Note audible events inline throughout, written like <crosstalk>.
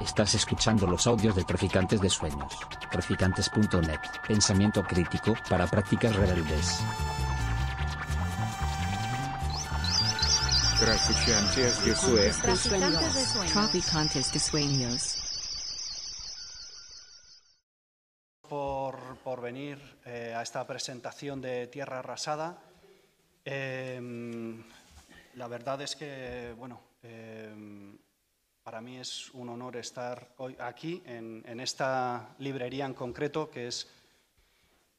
Estás escuchando los audios de Traficantes de Sueños. Traficantes.net. Pensamiento crítico para prácticas rebeldes. Traficantes de Sueños. Traficantes de sueños. Por, por venir eh, a esta presentación de Tierra Arrasada. Eh, la verdad es que, bueno, eh, para mí es un honor estar hoy aquí, en, esta librería en concreto, que es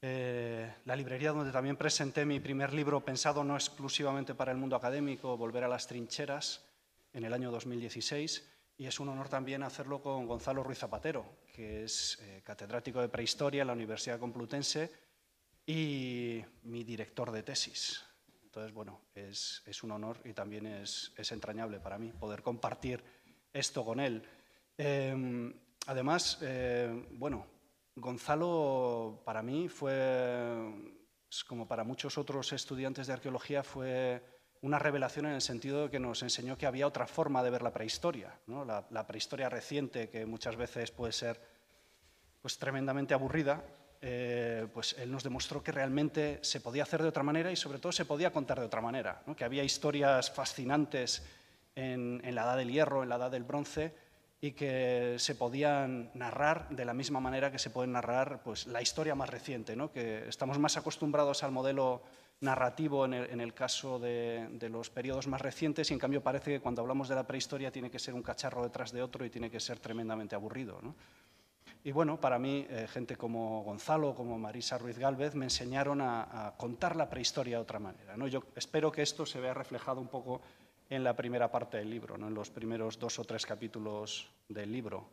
eh, la librería donde también presenté mi primer libro pensado no exclusivamente para el mundo académico, Volver a las trincheras, en el año 2016. Y es un honor también hacerlo con Gonzalo Ruiz Zapatero, que es eh, catedrático de prehistoria en la Universidad Complutense y mi director de tesis. Entonces, bueno, es, un honor y también es, entrañable para mí poder compartir esto con él. Eh, además, eh, bueno, Gonzalo para mí fue, como para muchos otros estudiantes de arqueología, fue una revelación en el sentido de que nos enseñó que había otra forma de ver la prehistoria, ¿no? la, la, prehistoria reciente, que muchas veces puede ser pues, tremendamente aburrida, eh, pues él nos demostró que realmente se podía hacer de otra manera y sobre todo se podía contar de otra manera, ¿no? que había historias fascinantes en, la edad del hierro, en la edad del bronce, y que se podían narrar de la misma manera que se puede narrar pues, la historia más reciente, ¿no? que estamos más acostumbrados al modelo narrativo en el, caso de, los periodos más recientes y en cambio parece que cuando hablamos de la prehistoria tiene que ser un cacharro detrás de otro y tiene que ser tremendamente aburrido. ¿no? Y bueno, para mí, eh, gente como Gonzalo, como Marisa Ruiz Gálvez, me enseñaron a, a contar la prehistoria de otra manera. ¿no? Yo espero que esto se vea reflejado un poco en la primera parte del libro, ¿no? en los primeros dos o tres capítulos del libro.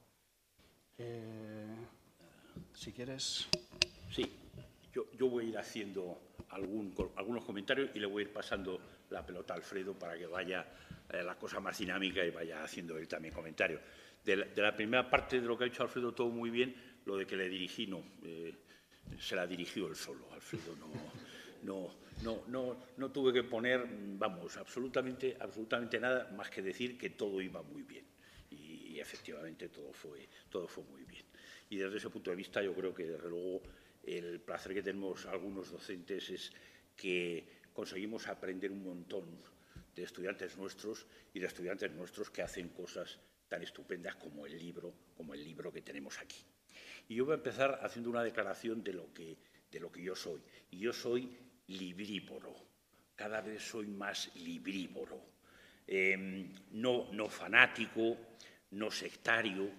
Eh, si quieres. Sí, yo, yo voy a ir haciendo algún, algunos comentarios y le voy a ir pasando la pelota a Alfredo para que vaya eh, la cosa más dinámica y vaya haciendo él también comentarios. De de la, primera parte de lo que ha dicho Alfredo, todo muy bien, lo de que le dirigí, no, eh, se la dirigió él solo, Alfredo, no, no, no, no, no tuve que poner, vamos, absolutamente, absolutamente nada más que decir que todo iba muy bien. Y, efectivamente todo fue, todo fue muy bien. Y desde ese punto de vista yo creo que, desde luego, el placer que tenemos algunos docentes es que conseguimos aprender un montón de estudiantes nuestros y de estudiantes nuestros que hacen cosas tan estupendas como el libro, como el libro que tenemos aquí. Y yo voy a empezar haciendo una declaración de lo que, de lo que yo soy. Y yo soy libríboro. Cada vez soy más libríboro. Eh, no, no fanático, no sectario,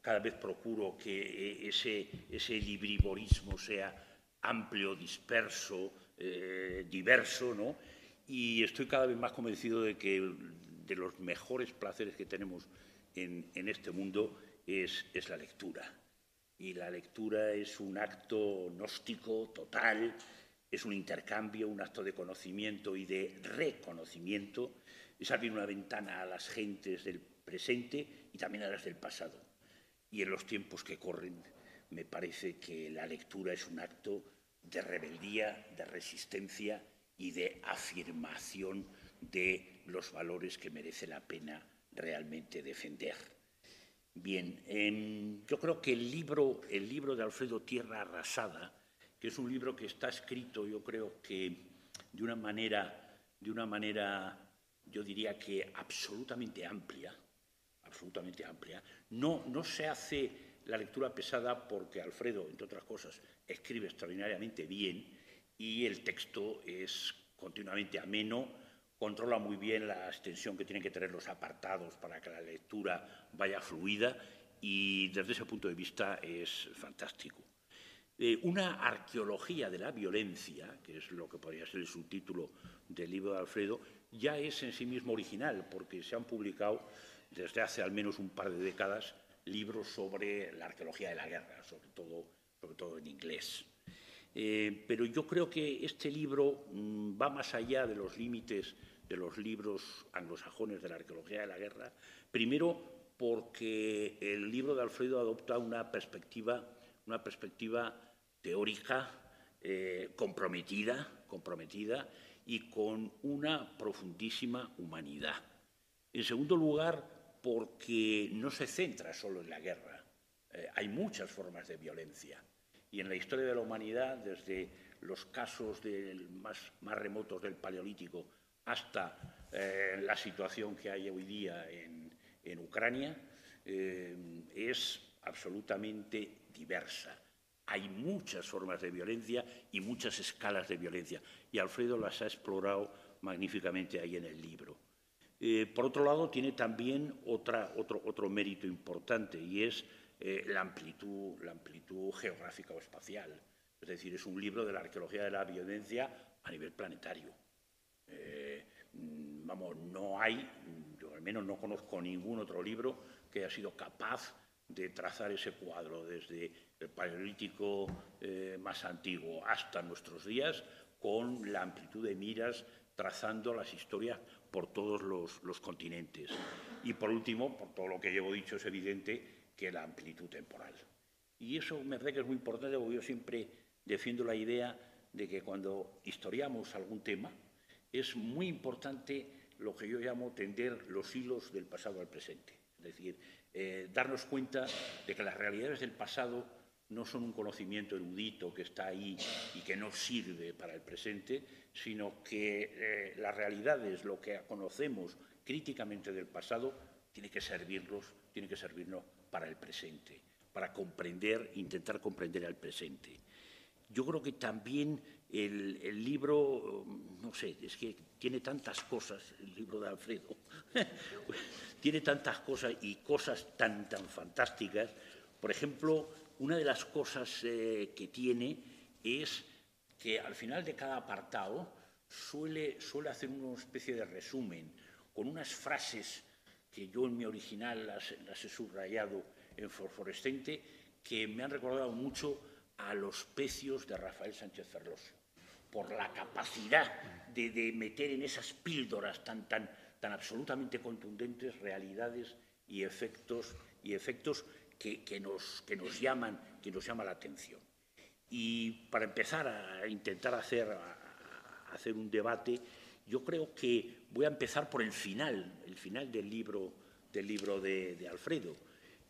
cada vez procuro que ese, ese libriborismo sea amplio, disperso, eh, diverso, ¿no? Y estoy cada vez más convencido de que de los mejores placeres que tenemos en, en este mundo es, es, la lectura. Y la lectura es un acto gnóstico total, es un intercambio, un acto de conocimiento y de reconocimiento, es abrir una ventana a las gentes del presente y también a las del pasado y en los tiempos que corren me parece que la lectura es un acto de rebeldía, de resistencia y de afirmación de los valores que merece la pena realmente defender. Bien, eh, yo creo que el libro, el libro de Alfredo Tierra Arrasada, que es un libro que está escrito, yo creo que de una manera, de una manera, yo diría que absolutamente amplia, absolutamente amplia. No, no se hace la lectura pesada porque Alfredo, entre otras cosas, escribe extraordinariamente bien y el texto es continuamente ameno, controla muy bien la extensión que tienen que tener los apartados para que la lectura vaya fluida y desde ese punto de vista es fantástico. Eh, una arqueología de la violencia, que es lo que podría ser el subtítulo del libro de Alfredo, ya es en sí mismo original, porque se han publicado desde hace al menos un par de décadas libros sobre la arqueología de la guerra, sobre todo, sobre todo en inglés. Eh, pero yo creo que este libro mmm, va más allá de los límites de los libros anglosajones de la arqueología de la guerra, primero porque el libro de Alfredo adopta una perspectiva, una perspectiva teórica eh, comprometida, comprometida y con una profundísima humanidad. En segundo lugar, porque no se centra solo en la guerra. Eh, hay muchas formas de violencia. Y en la historia de la humanidad, desde los casos más, remotos del Paleolítico hasta eh, la situación que hay hoy día en, Ucrania, es absolutamente diversa. Hay muchas formas de violencia y muchas escalas de violencia. Y Alfredo las ha explorado magníficamente ahí en el libro. Eh, por otro lado, tiene también otra, otro, otro, mérito importante y es eh, la, amplitud, la amplitud geográfica o espacial. Es decir, es un libro de la arqueología de la violencia a nivel planetario. Eh, vamos, no hay, yo al menos no conozco ningún otro libro que haya sido capaz de trazar ese cuadro desde el paleolítico más antiguo hasta nuestros días con la amplitud de miras trazando las historias por todos los, continentes. Y por último, por todo lo que llevo dicho, es evidente que la amplitud temporal. Y eso me parece que es muy importante porque yo siempre defiendo la idea de que cuando historiamos algún tema es muy importante lo que yo llamo tender los hilos del pasado al presente. Es decir, eh, darnos cuenta de que las realidades del pasado no son un conocimiento erudito que está ahí y que no sirve para el presente, sino que eh, las realidades, lo que conocemos críticamente del pasado, tiene que servirnos, tiene que servirnos para el presente, para comprender, intentar comprender al presente. Yo creo que también el, el, libro, no sé, es que tiene tantas cosas, el libro de Alfredo, <laughs> tiene tantas cosas y cosas tan, tan fantásticas. Por ejemplo, una de las cosas eh, que tiene es que al final de cada apartado suele, suele hacer una especie de resumen con unas frases que yo en mi original las, he subrayado en fosforescente, que me han recordado mucho a los pecios de Rafael Sánchez Ferlosio, por la capacidad de, meter en esas píldoras tan, tan, tan absolutamente contundentes realidades y efectos, y efectos que, nos, que, nos llaman, que nos llama la atención. Y para empezar a intentar hacer, hacer un debate, yo creo que voy a empezar por el final, el final del libro, del libro de, Alfredo.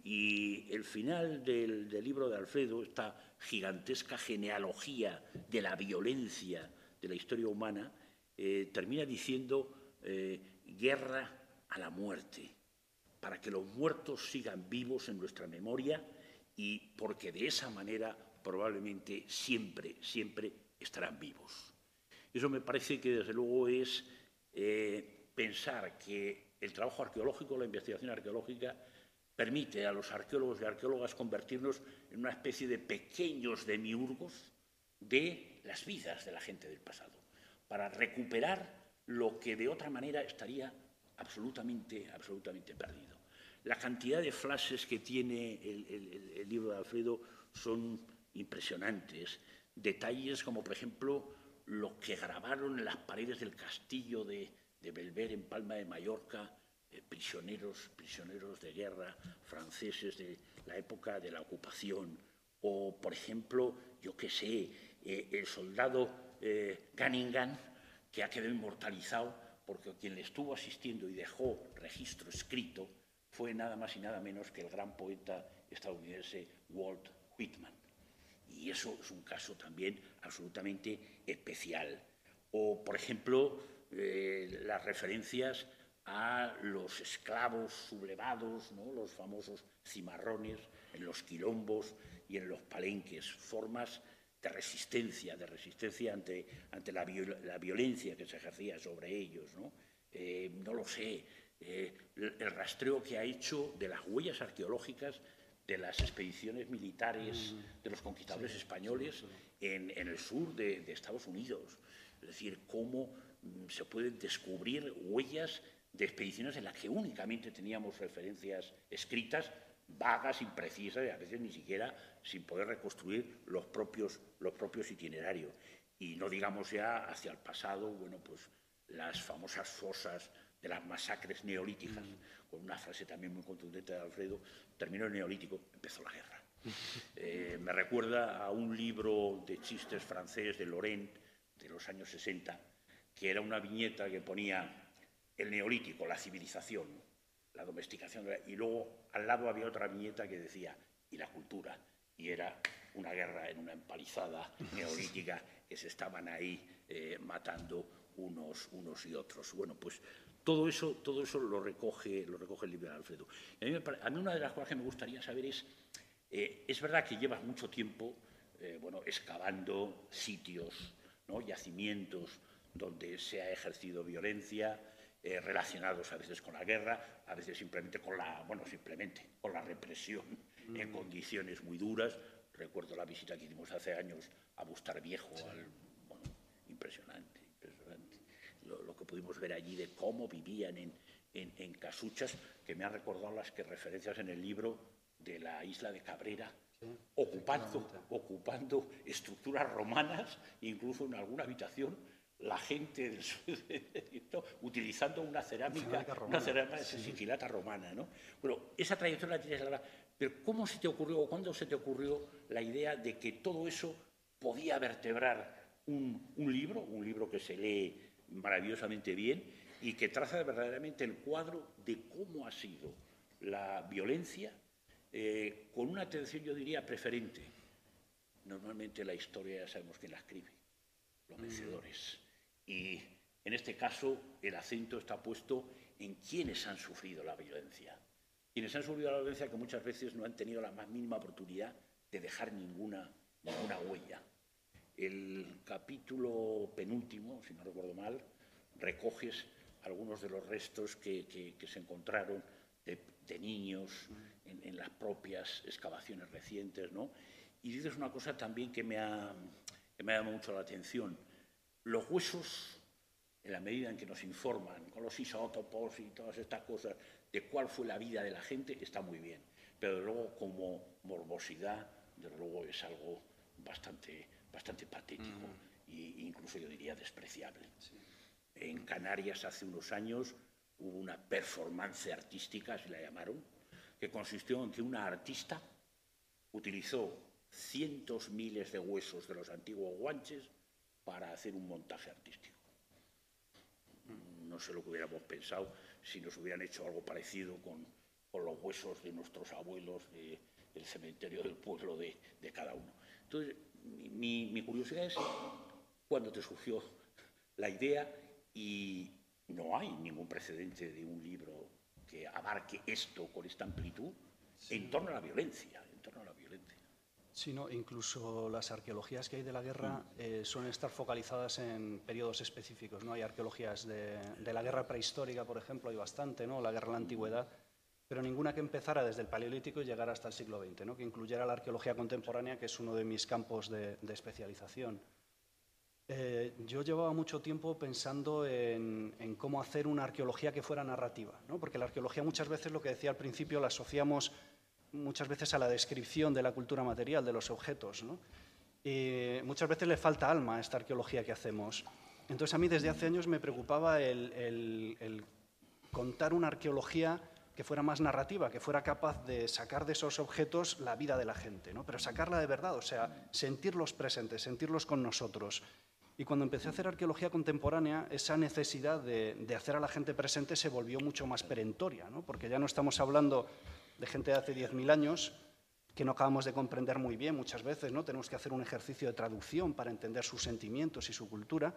Y el final del, libro de Alfredo, esta gigantesca genealogía de la violencia de la historia humana, eh, termina diciendo eh, guerra a la muerte para que los muertos sigan vivos en nuestra memoria y porque de esa manera probablemente siempre, siempre estarán vivos. Eso me parece que desde luego es eh, pensar que el trabajo arqueológico, la investigación arqueológica, permite a los arqueólogos y arqueólogas convertirnos en una especie de pequeños demiurgos de las vidas de la gente del pasado, para recuperar lo que de otra manera estaría absolutamente, absolutamente perdido. La cantidad de flashes que tiene el, libro de Alfredo son impresionantes. Detalles como, por ejemplo, lo que grabaron en las paredes del castillo de, Belver en Palma de Mallorca, eh, prisioneros, prisioneros de guerra franceses de la época de la ocupación. O, por ejemplo, yo qué sé, eh, el soldado eh, Cunningham, que ha quedado inmortalizado porque quien le estuvo asistiendo y dejó registro escrito fue nada más y nada menos que el gran poeta estadounidense Walt Whitman. Y eso es un caso también absolutamente especial. O, por ejemplo, eh, las referencias a los esclavos sublevados, ¿no? los famosos cimarrones, en los quilombos y en los palenques, formas de resistencia, de resistencia ante, ante la, violencia que se ejercía sobre ellos. No, eh, no lo sé, eh, el rastreo que ha hecho de las huellas arqueológicas de las expediciones militares mm. de los conquistadores españoles En, el sur de, de, Estados Unidos. Es decir, cómo mm, se pueden descubrir huellas de expediciones en las que únicamente teníamos referencias escritas vagas, imprecisas y a veces ni siquiera sin poder reconstruir los propios, los propios itinerarios. Y no digamos ya hacia el pasado, bueno, pues las famosas fosas de las masacres neolíticas, mm. con una frase también muy contundente de Alfredo, terminó el neolítico, empezó la guerra. <laughs> Eh, me recuerda a un libro de chistes francés de Laurent de los años 60, que era una viñeta que ponía el neolítico, la civilización, la domesticación. Y luego al lado había otra viñeta que decía, y la cultura. Y era una guerra en una empalizada neolítica que se estaban ahí eh, matando unos, unos y otros. Bueno, pues todo eso, todo eso lo, recoge, lo recoge el libro de Alfredo. A mí, una de las cosas que me gustaría saber es, eh, es verdad que llevas mucho tiempo eh, bueno, excavando sitios, ¿no? yacimientos donde se ha ejercido violencia, eh, relacionados a veces con la guerra, a veces simplemente con la, bueno, simplemente con la represión en mm. condiciones muy duras. Recuerdo la visita que hicimos hace años a Bustar Viejo, impresionante, impresionante. Lo, que pudimos ver allí de cómo vivían en, en, casuchas, que me ha recordado las que referencias en el libro de la isla de Cabrera, ocupando, ocupando estructuras romanas, incluso en alguna habitación la gente del sur utilizando una cerámica, una cerámica sigilata romana. ¿no? Bueno, esa trayectoria la tienes ahora, pero ¿cómo se te ocurrió o cuándo se te ocurrió la idea de que todo eso podía vertebrar un, libro, un libro que se lee maravillosamente bien y que traza verdaderamente el cuadro de cómo ha sido la violencia eh, con una atención, yo diría, preferente. Normalmente la historia ya sabemos quién la escribe, los mm. vencedores. Y en este caso el acento está puesto en quienes han sufrido la violencia. Quienes han sufrido la violencia que muchas veces no han tenido la más mínima oportunidad de dejar ninguna, ninguna huella. El capítulo penúltimo, si no recuerdo mal, recoges algunos de los restos que, se encontraron de, niños en, las propias excavaciones recientes, ¿no? Y dices una cosa también que me ha, que me ha llamado mucho la atención. Los huesos, en la medida en que nos informan con los isótopos y todas estas cosas de cuál fue la vida de la gente, está muy bien. Pero luego, como morbosidad, desde luego es algo bastante, bastante patético e incluso yo diría despreciable. En Canarias hace unos años hubo una performance artística, así la llamaron, que consistió en que una artista utilizó cientos miles de huesos de los antiguos guanches para hacer un montaje artístico. No sé lo que hubiéramos pensado si nos hubieran hecho algo parecido con, los huesos de nuestros abuelos del cementerio del pueblo de, cada uno. Entonces, mi, curiosidad es cuándo te surgió la idea y no hay ningún precedente de un libro que abarque esto con esta amplitud en torno a la violencia, en torno a la violencia. Sí, incluso las arqueologías que hay de la guerra eh, suelen estar focalizadas en periodos específicos. ¿no? Hay arqueologías de, la guerra prehistórica, por ejemplo, hay bastante, ¿no? la guerra de la antigüedad, pero ninguna que empezara desde el Paleolítico y llegara hasta el siglo XX, ¿no? que incluyera la arqueología contemporánea, que es uno de mis campos de, especialización. Eh, yo llevaba mucho tiempo pensando en, en, cómo hacer una arqueología que fuera narrativa, ¿no? porque la arqueología muchas veces, lo que decía al principio, la asociamos muchas veces a la descripción de la cultura material, de los objetos. Y muchas veces le falta alma a esta arqueología que hacemos. Entonces a mí desde hace años me preocupaba el, contar una arqueología que fuera más narrativa, que fuera capaz de sacar de esos objetos la vida de la gente, ¿no? pero sacarla de verdad, o sea, sentirlos presentes, sentirlos con nosotros. Y cuando empecé a hacer arqueología contemporánea, esa necesidad de, hacer a la gente presente se volvió mucho más perentoria, porque ya no estamos hablando de gente de hace 10.000 años que no acabamos de comprender muy bien muchas veces, ¿no? Tenemos que hacer un ejercicio de traducción para entender sus sentimientos y su cultura.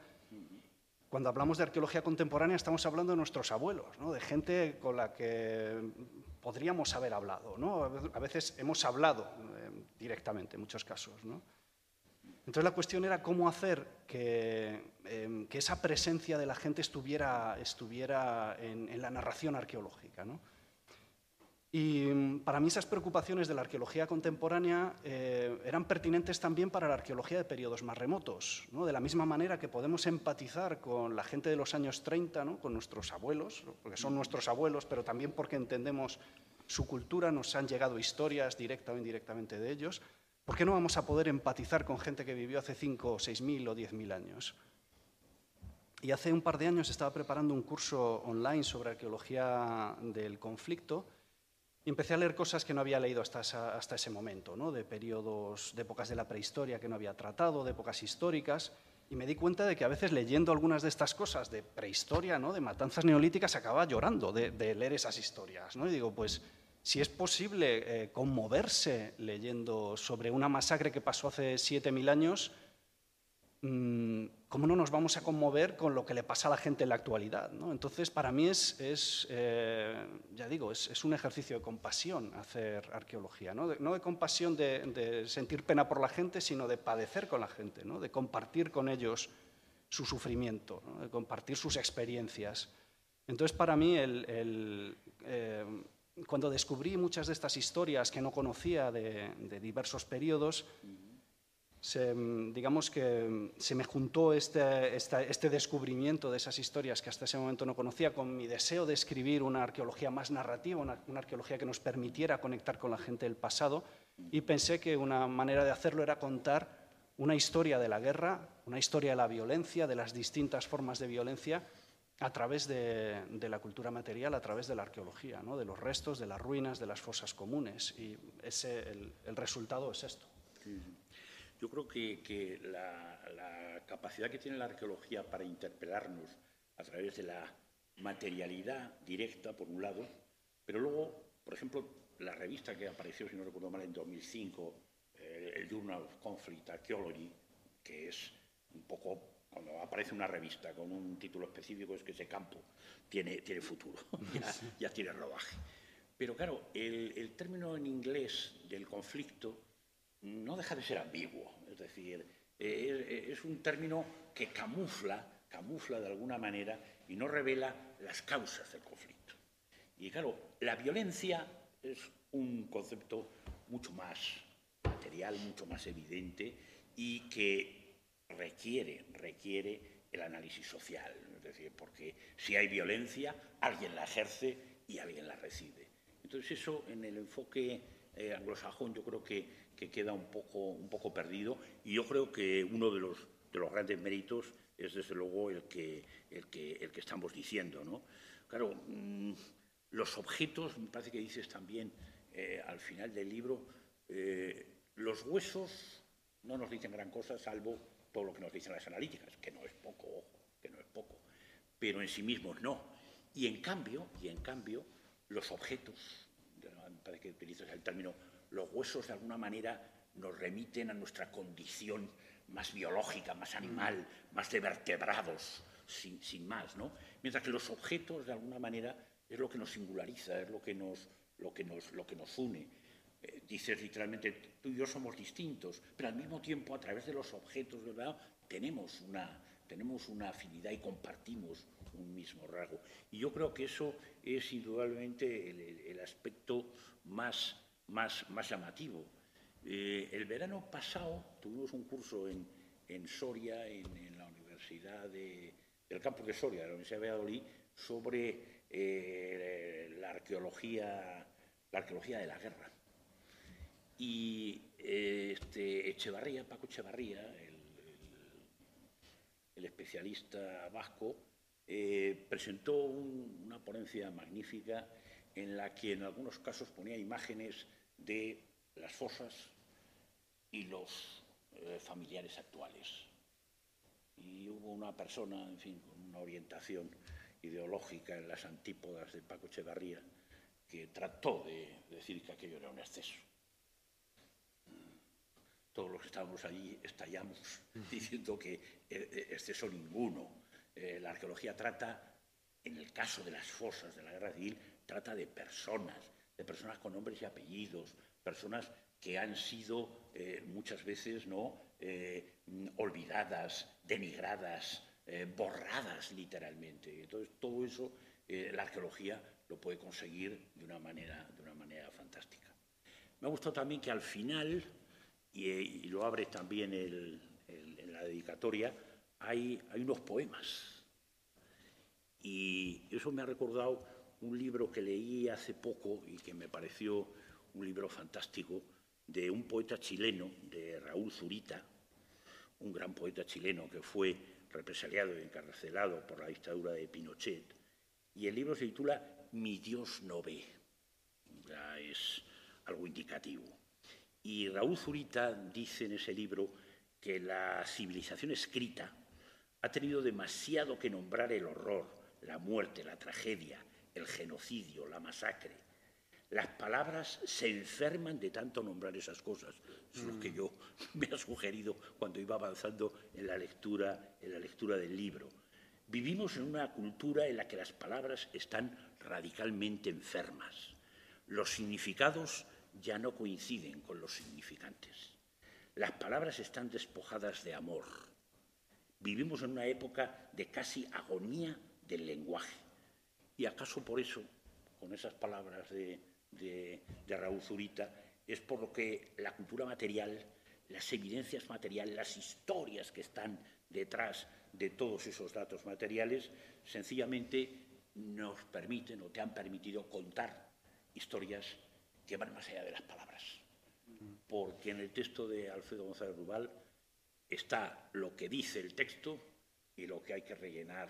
Cuando hablamos de arqueología contemporánea estamos hablando de nuestros abuelos, ¿no? de gente con la que podríamos haber hablado. ¿no? A veces hemos hablado eh, directamente, en muchos casos. ¿no? Entonces la cuestión era cómo hacer que, em, que esa presencia de la gente estuviera, estuviera en, en la narración arqueológica. ¿no? Y mm, para mí esas preocupaciones de la arqueología contemporánea eh, eran pertinentes también para la arqueología de periodos más remotos, de la misma manera que podemos empatizar con la gente de los años 30, ¿no? con nuestros abuelos, porque son nuestros abuelos, pero también porque entendemos su cultura, nos han llegado historias directa o indirectamente de ellos. ¿Por qué no vamos a poder empatizar con gente que vivió hace 5 o 6 mil o 10 mil años? Y hace un par de años estaba preparando un curso online sobre arqueología del conflicto empecé a leer cosas que no había leído hasta, ese momento, ¿no? de periodos, de épocas de la prehistoria que no había tratado, de épocas históricas. Y me di cuenta de que a veces leyendo algunas de estas cosas de prehistoria, ¿no? de matanzas neolíticas, acababa llorando de, de leer esas historias. ¿no? Y digo, pues si es posible eh, conmoverse leyendo sobre una masacre que pasó hace 7.000 años, mm, ¿cómo no nos vamos a conmover con lo que le pasa a la gente en la actualidad? ¿no? Entonces, para mí es, es eh, ya digo, es, un ejercicio de compasión hacer arqueología, no de, no de compasión de, sentir pena por la gente, sino de padecer con la gente, ¿no? de compartir con ellos su sufrimiento, de compartir sus experiencias. Entonces, para mí, el, el eh, cuando descubrí muchas de estas historias que no conocía de diversos periodos, se, digamos que se me juntó este, este, este, descubrimiento de esas historias que hasta ese momento no conocía con mi deseo de escribir una arqueología más narrativa, una, una arqueología que nos permitiera conectar con la gente del pasado, y pensé que una manera de hacerlo era contar una historia de la guerra, una historia de la violencia, de las distintas formas de violencia, a través de, de, la cultura material, a través de la arqueología, ¿no? de los restos, de las ruinas, de las fosas comunes. Y ese, el, el resultado es esto. Yo creo que, que la, la, capacidad que tiene la arqueología para interpelarnos a través de la materialidad directa, por un lado, pero luego, por ejemplo, la revista que apareció, si no recuerdo mal, en 2005, eh, el Journal of Conflict Archaeology, que es un poco cuando aparece una revista con un título específico es que ese campo tiene, tiene futuro, <laughs> ya, ya, tiene rodaje. Pero claro, el, el, término en inglés del conflicto no deja de ser ambiguo, es decir, es, es un término que camufla, camufla de alguna manera y no revela las causas del conflicto. Y claro, la violencia es un concepto mucho más material, mucho más evidente y que requiere, requiere el análisis social, es decir, porque si hay violencia, alguien la ejerce y alguien la recibe. Entonces eso en el enfoque eh, anglosajón yo creo que, que, queda un poco, un poco perdido y yo creo que uno de los, de los grandes méritos es desde luego el que, el que, el que estamos diciendo. ¿no? Claro, mmm, los objetos, me parece que dices también eh, al final del libro, eh, los huesos no nos dicen gran cosa salvo todo lo que nos dicen las analíticas, que no es poco, ojo, que no es poco, pero en sí mismos no. Y en cambio, y en cambio, los objetos, parece que utilizas el término, los huesos de alguna manera nos remiten a nuestra condición más biológica, más animal, mm. más de vertebrados, sin, sin, más, ¿no? Mientras que los objetos, de alguna manera, es lo que nos singulariza, es lo que nos, lo que nos, lo que nos une. Eh, dices literalmente, tú y yo somos distintos, pero al mismo tiempo, a través de los objetos, ¿verdad? Tenemos una, tenemos una afinidad y compartimos un mismo rasgo. Y yo creo que eso es indudablemente el, el, el aspecto más, más, más llamativo. Eh, el verano pasado tuvimos un curso en, en Soria, en, en, la Universidad de, del campus de Soria, de la Universidad de Valladolid, sobre eh, la arqueología, la arqueología de la guerra. Y este, Echevarría, Paco Echevarría, el, el, el especialista vasco, eh, presentó un, una ponencia magnífica en la que en algunos casos ponía imágenes de las fosas y los eh, familiares actuales. Y hubo una persona, en fin, con una orientación ideológica en las antípodas de Paco Echevarría que trató de decir que aquello era un exceso todos los que estábamos allí estallamos <laughs> diciendo que exceso ninguno. Eh, la arqueología trata, en el caso de las fosas de la guerra civil, trata de personas, de personas con nombres y apellidos, personas que han sido eh, muchas veces no eh, olvidadas, denigradas, eh, borradas literalmente. Entonces todo eso la arqueología lo puede conseguir de una manera, de una manera fantástica. Me ha gustado también que al final y, lo abre también en la dedicatoria, hay, hay unos poemas. Y eso me ha recordado un libro que leí hace poco y que me pareció un libro fantástico de un poeta chileno, de Raúl Zurita, un gran poeta chileno que fue represaliado y encarcelado por la dictadura de Pinochet. Y el libro se titula Mi Dios no ve. Ya es algo indicativo. Y Raúl Zurita dice en ese libro que la civilización escrita, ha tenido demasiado que nombrar el horror, la muerte, la tragedia, el genocidio, la masacre. Las palabras se enferman de tanto nombrar esas cosas. Es lo que yo <laughs> me ha sugerido cuando iba avanzando en la lectura, en la lectura del libro. Vivimos en una cultura en la que las palabras están radicalmente enfermas. Los significados ya no coinciden con los significantes. Las palabras están despojadas de amor. Vivimos en una época de casi agonía del lenguaje. Y acaso por eso, con esas palabras de, Raúl Zurita, es por lo que la cultura material, las evidencias materiales, las historias que están detrás de todos esos datos materiales, sencillamente nos permiten o te han permitido contar historias que van más allá de las palabras. Porque en el texto de Alfredo González Rubal está lo que dice el texto y lo que hay que rellenar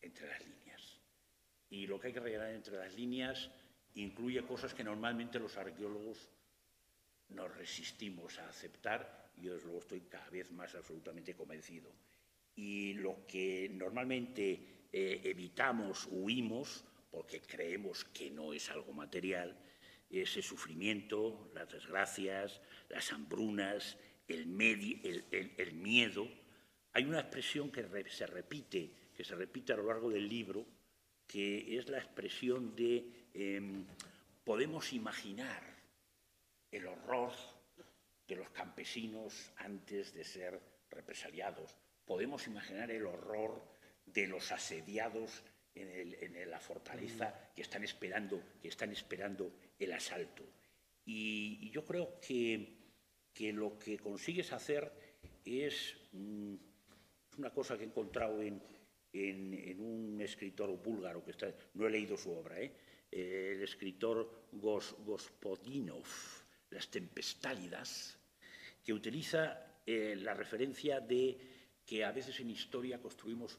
entre las líneas. Y lo que hay que rellenar entre las líneas incluye cosas que normalmente los arqueólogos nos resistimos a aceptar y yo desde luego estoy cada vez más absolutamente convencido. Y lo que normalmente eh, evitamos, huimos, porque creemos que no es algo material, ese sufrimiento, las desgracias, las hambrunas, el, el, miedo. Hay una expresión que se repite, que se repite a lo largo del libro, que es la expresión de em, podemos imaginar el horror de los campesinos antes de ser represaliados, podemos imaginar el horror de los asediados en, la fortaleza que están esperando, que están esperando el asalto. Y, yo creo que, que, lo que consigues hacer es mm, una cosa que he encontrado en, en, un escritor búlgaro que está, no he leído su obra, ¿eh? el escritor Gos, Gospodinov, Las Tempestálidas, que utiliza eh, la referencia de que a veces en historia construimos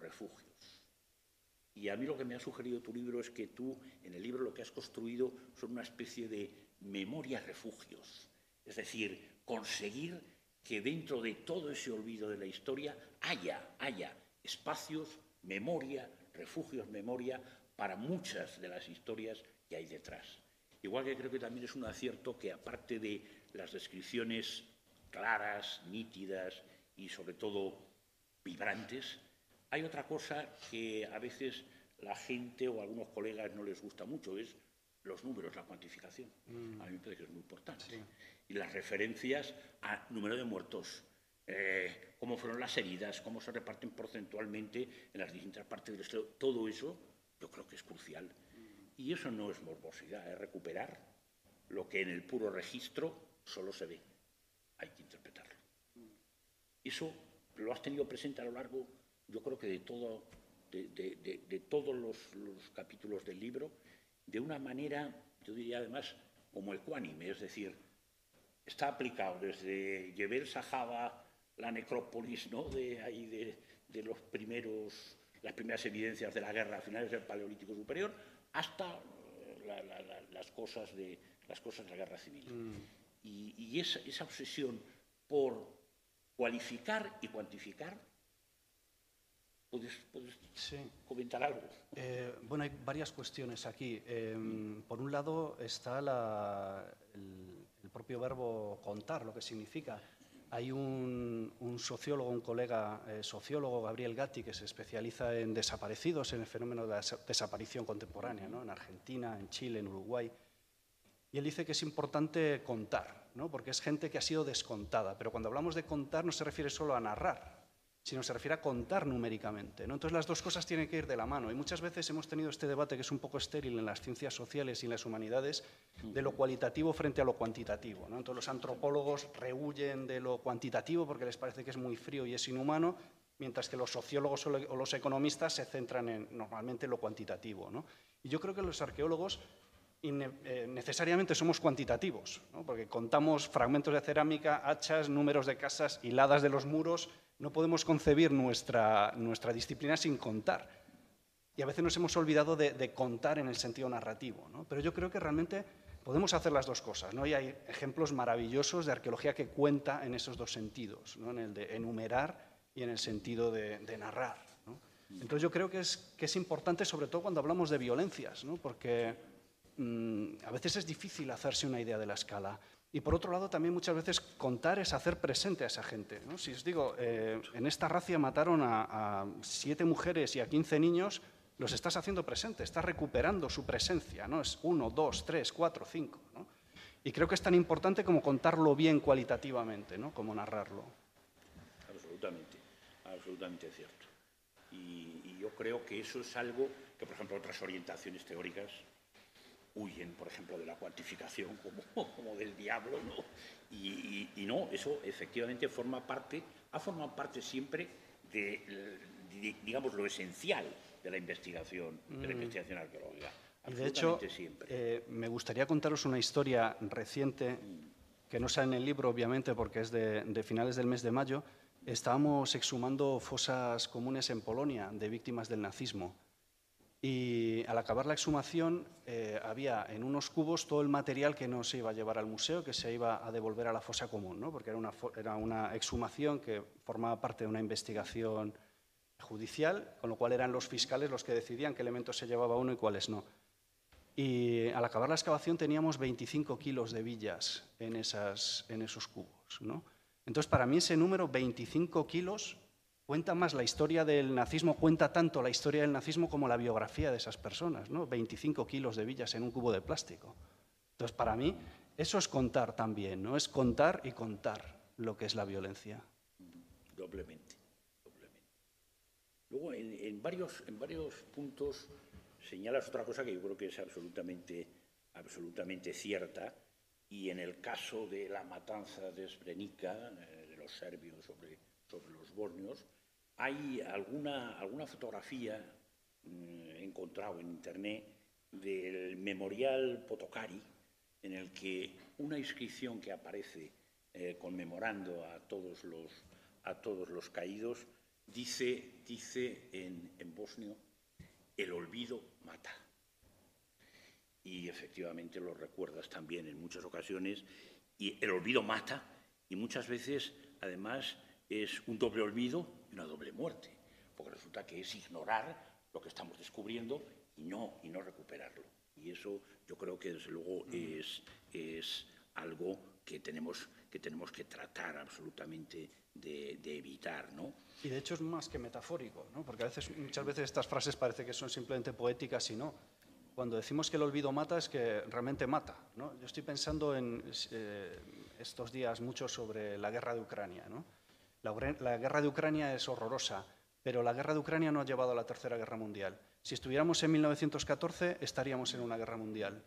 refugios. Y a mí lo que me ha sugerido tu libro es que tú, en el libro, lo que has construido son una especie de memorias refugios. Es decir, conseguir que dentro de todo ese olvido de la historia haya, haya espacios, memoria, refugios, memoria para muchas de las historias que hay detrás. Igual que creo que también es un acierto que aparte de las descripciones claras, nítidas y sobre todo vibrantes, hay otra cosa que a veces la gente o algunos colegas no les gusta mucho, es los números, la cuantificación. Mm. A mí me parece que es muy importante. Y las referencias a número de muertos, eh, cómo fueron las heridas, cómo se reparten porcentualmente en las distintas partes del Estado, todo eso yo creo que es crucial. Y eso no es morbosidad, es recuperar lo que en el puro registro solo se ve. Hay que interpretarlo. Eso lo has tenido presente a lo largo yo creo que de, todo, de, todos los, capítulos del libro, de una manera, yo diría además, como ecuánime, es decir, está aplicado desde Yebel Sahaba, la necrópolis, ¿no? de, ahí de, los primeros, las primeras evidencias de la guerra a finales del Paleolítico Superior, hasta eh, las, cosas de, las cosas de la guerra civil. Mm. Y, esa, esa obsesión por cualificar y cuantificar ¿Puedes, comentar algo? Eh, bueno, hay varias cuestiones aquí. Em, por un lado está el, propio verbo contar, lo que significa. Hay un, sociólogo, un colega eh, sociólogo, Gabriel Gatti, que se especializa en desaparecidos, en el fenómeno de la desaparición contemporánea, ¿no? en Argentina, en Chile, en Uruguay. Y él dice que es importante contar, ¿no? porque es gente que ha sido descontada. Pero cuando hablamos de contar no se refiere solo a narrar, sino se refiere a contar numéricamente. ¿no? Entonces las dos cosas tienen que ir de la mano. Y muchas veces hemos tenido este debate que es un poco estéril en las ciencias sociales y en las humanidades de lo cualitativo frente a lo cuantitativo. ¿no? Entonces los antropólogos rehuyen de lo cuantitativo porque les parece que es muy frío y es inhumano, mientras que los sociólogos o los economistas se centran en normalmente lo cuantitativo. ¿no? Y yo creo que los arqueólogos eh, necesariamente somos cuantitativos, porque contamos fragmentos de cerámica, hachas, números de casas, hiladas de los muros, no podemos concebir nuestra, nuestra disciplina sin contar. Y a veces nos hemos olvidado de, contar en el sentido narrativo. ¿no? Pero yo creo que realmente podemos hacer las dos cosas. ¿no? Y hay ejemplos maravillosos de arqueología que cuenta en esos dos sentidos, ¿no? en el de enumerar y en el sentido de, narrar. Entonces yo creo que es, que es importante, sobre todo cuando hablamos de violencias, ¿no? porque mm, a veces es difícil hacerse una idea de la escala. Y por otro lado, también muchas veces contar es hacer presente a esa gente. ¿no? Si os digo, eh, en esta racia mataron a, siete mujeres y a quince niños, los estás haciendo presente, estás recuperando su presencia. ¿no? Es uno, dos, tres, cuatro, cinco. Y creo que es tan importante como contarlo bien cualitativamente, ¿no? como narrarlo. Absolutamente, absolutamente cierto. Y, y yo creo que eso es algo que, por ejemplo, otras orientaciones teóricas huyen, por ejemplo, de la cuantificación como, <laughs> como del diablo, ¿no? Y, y, y, no, eso efectivamente forma parte, ha formado parte siempre de, de digamos, lo esencial de la investigación, de la investigación arqueológica. Y de hecho, eh, me gustaría contaros una historia reciente, que no sale en el libro, obviamente, porque es de, de finales del mes de mayo. Estábamos exhumando fosas comunes en Polonia de víctimas del nazismo. Y al acabar la exhumación eh, había en unos cubos todo el material que no se iba a llevar al museo, que se iba a devolver a la fosa común, ¿no? porque era una, era una exhumación que formaba parte de una investigación judicial, con lo cual eran los fiscales los que decidían qué elementos se llevaba uno y cuáles no. Y al acabar la excavación teníamos 25 kilos de villas en, esas, en esos cubos. ¿no? Entonces, para mí ese número, 25 kilos, cuenta más la historia del nazismo, cuenta tanto la historia del nazismo como la biografía de esas personas, ¿no? 25 kilos de villas en un cubo de plástico. Entonces, para mí, eso es contar también, ¿no? Es contar y contar lo que es la violencia. Doblemente. Luego, en, en varios, en varios puntos señalas otra cosa que yo creo que es absolutamente, absolutamente cierta, y en el caso de la matanza de Srebrenica, eh, de los serbios sobre, sobre los bosnios, hay alguna, alguna fotografía eh, encontrado en internet del memorial Potokari, en el que una inscripción que aparece eh, conmemorando a todos los, a todos los caídos dice, dice en, en bosnio, el olvido mata. Y efectivamente lo recuerdas también en muchas ocasiones, y el olvido mata, y muchas veces, además, es un doble olvido y una doble muerte, porque resulta que es ignorar lo que estamos descubriendo y no, y no recuperarlo. Y eso yo creo que desde luego es, es algo que tenemos, que tenemos que tratar absolutamente de, de, evitar. ¿no? Y de hecho es más que metafórico, ¿no? porque a veces, muchas veces estas frases parece que son simplemente poéticas y no. Cuando decimos que el olvido mata es que realmente mata. ¿no? Yo estoy pensando en eh, estos días mucho sobre la guerra de Ucrania. ¿no? La, guerra de Ucrania es horrorosa, pero la guerra de Ucrania no ha llevado a la Tercera Guerra Mundial. Si estuviéramos en 1914, estaríamos en una guerra mundial.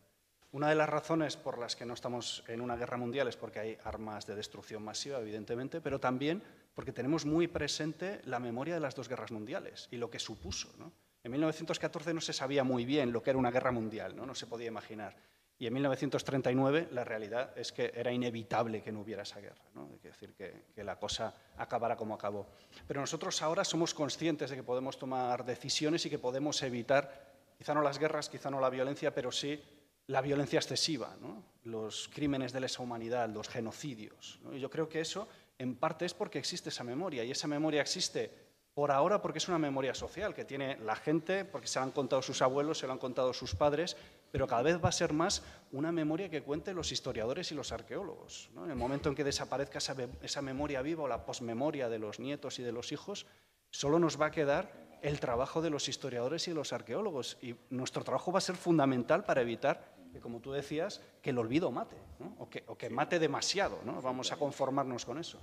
Una de las razones por las que no estamos en una guerra mundial es porque hay armas de destrucción masiva, evidentemente, pero también porque tenemos muy presente la memoria de las dos guerras mundiales y lo que supuso. ¿no? En 1914 no se sabía muy bien lo que era una guerra mundial, no, no se podía imaginar. Y en 1939 la realidad es que era inevitable que no hubiera esa guerra, ¿no? es decir, que, la cosa acabara como acabó. Pero nosotros ahora somos conscientes de que podemos tomar decisiones y que podemos evitar, quizá no las guerras, quizá no la violencia, pero sí la violencia excesiva, los crímenes de lesa humanidad, los genocidios. ¿no? Y yo creo que eso, en parte, es porque existe esa memoria, y esa memoria existe por ahora porque es una memoria social que tiene la gente, porque se lo han contado sus abuelos, se lo han contado sus padres, pero cada vez va a ser más una memoria que cuenten los historiadores y los arqueólogos. ¿no? En el momento en que desaparezca esa, esa memoria viva o la posmemoria de los nietos y de los hijos, solo nos va a quedar el trabajo de los historiadores y de los arqueólogos. Y nuestro trabajo va a ser fundamental para evitar que, como tú decías, que el olvido mate, ¿no? o, que, o, que, mate demasiado. ¿no? Vamos a conformarnos con eso.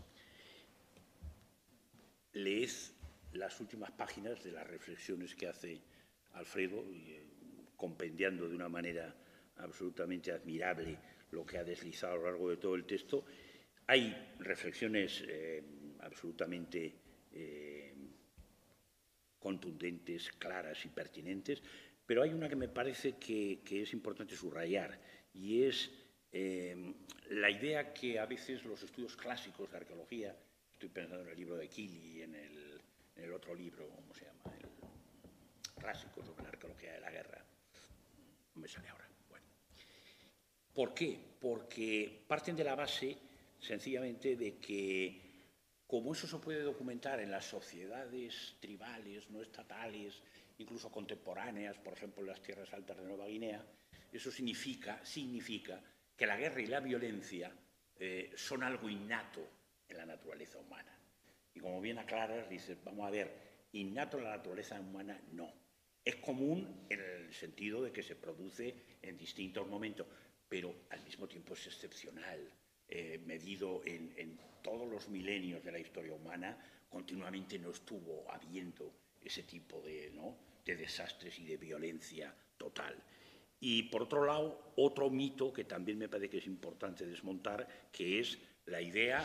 Leed las últimas páginas de las reflexiones que hace Alfredo, y, eh, compendiando de una manera absolutamente admirable lo que ha deslizado a lo largo de todo el texto. Hay reflexiones eh, absolutamente eh, contundentes, claras y pertinentes, pero hay una que me parece que, es importante subrayar y es eh, la idea que a veces los estudios clásicos de arqueología, estoy pensando en el libro de Kili y en el, en el otro libro, ¿cómo se llama? El clásico sobre la arqueología de la guerra. No me sale ahora. Bueno. ¿Por qué? Porque parten de la base sencillamente de que como eso se puede documentar en las sociedades tribales, no estatales, incluso contemporáneas, por ejemplo en las tierras altas de Nueva Guinea, eso significa, significa que la guerra y la violencia eh, son algo innato en la naturaleza humana. Y como bien aclaras, dices, vamos a ver, innato en la naturaleza humana no. Es común en el sentido de que se produce en distintos momentos, pero al mismo tiempo es excepcional. Eh, medido en, en, todos los milenios de la historia humana, continuamente no estuvo habiendo ese tipo de, ¿no? de desastres y de violencia total. Y por otro lado, otro mito que también me parece que es importante desmontar, que es la idea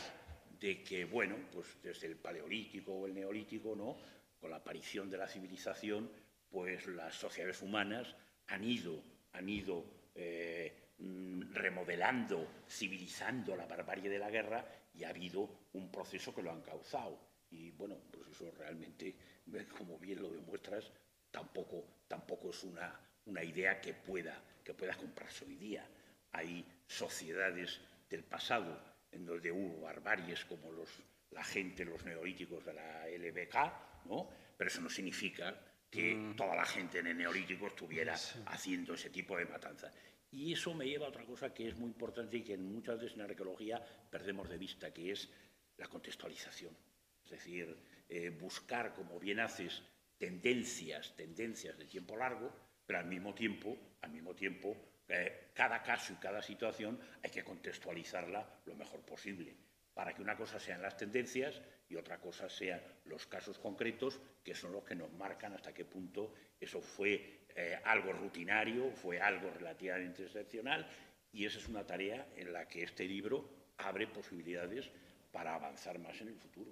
de que, bueno, pues desde el paleolítico o el neolítico, ¿no? con la aparición de la civilización, pues las sociedades humanas han ido, han ido eh, mm, remodelando, civilizando la barbarie de la guerra y ha habido un proceso que lo han causado. Y bueno, pues eso realmente, <laughs> como bien lo demuestras, tampoco, tampoco es una, una idea que pueda, que pueda comprarse hoy día. Hay sociedades del pasado en donde hubo barbaries como los, la gente, los neolíticos de la LBK, ¿no? pero eso no significa que mm. toda la gente en el neolítico estuviera haciendo ese tipo de matanzas. Y eso me lleva a otra cosa que es muy importante y que muchas veces en arqueología perdemos de vista, que es la contextualización. Es decir, eh, buscar, como bien haces, tendencias, tendencias de tiempo largo, pero al mismo tiempo, al mismo tiempo, eh, cada caso y cada situación hay que contextualizarla lo mejor posible, para que una cosa sean las tendencias y otra cosa sean los casos concretos, que son los que nos marcan hasta qué punto eso fue eh, algo rutinario, fue algo relativamente excepcional, y esa es una tarea en la que este libro abre posibilidades para avanzar más en el futuro.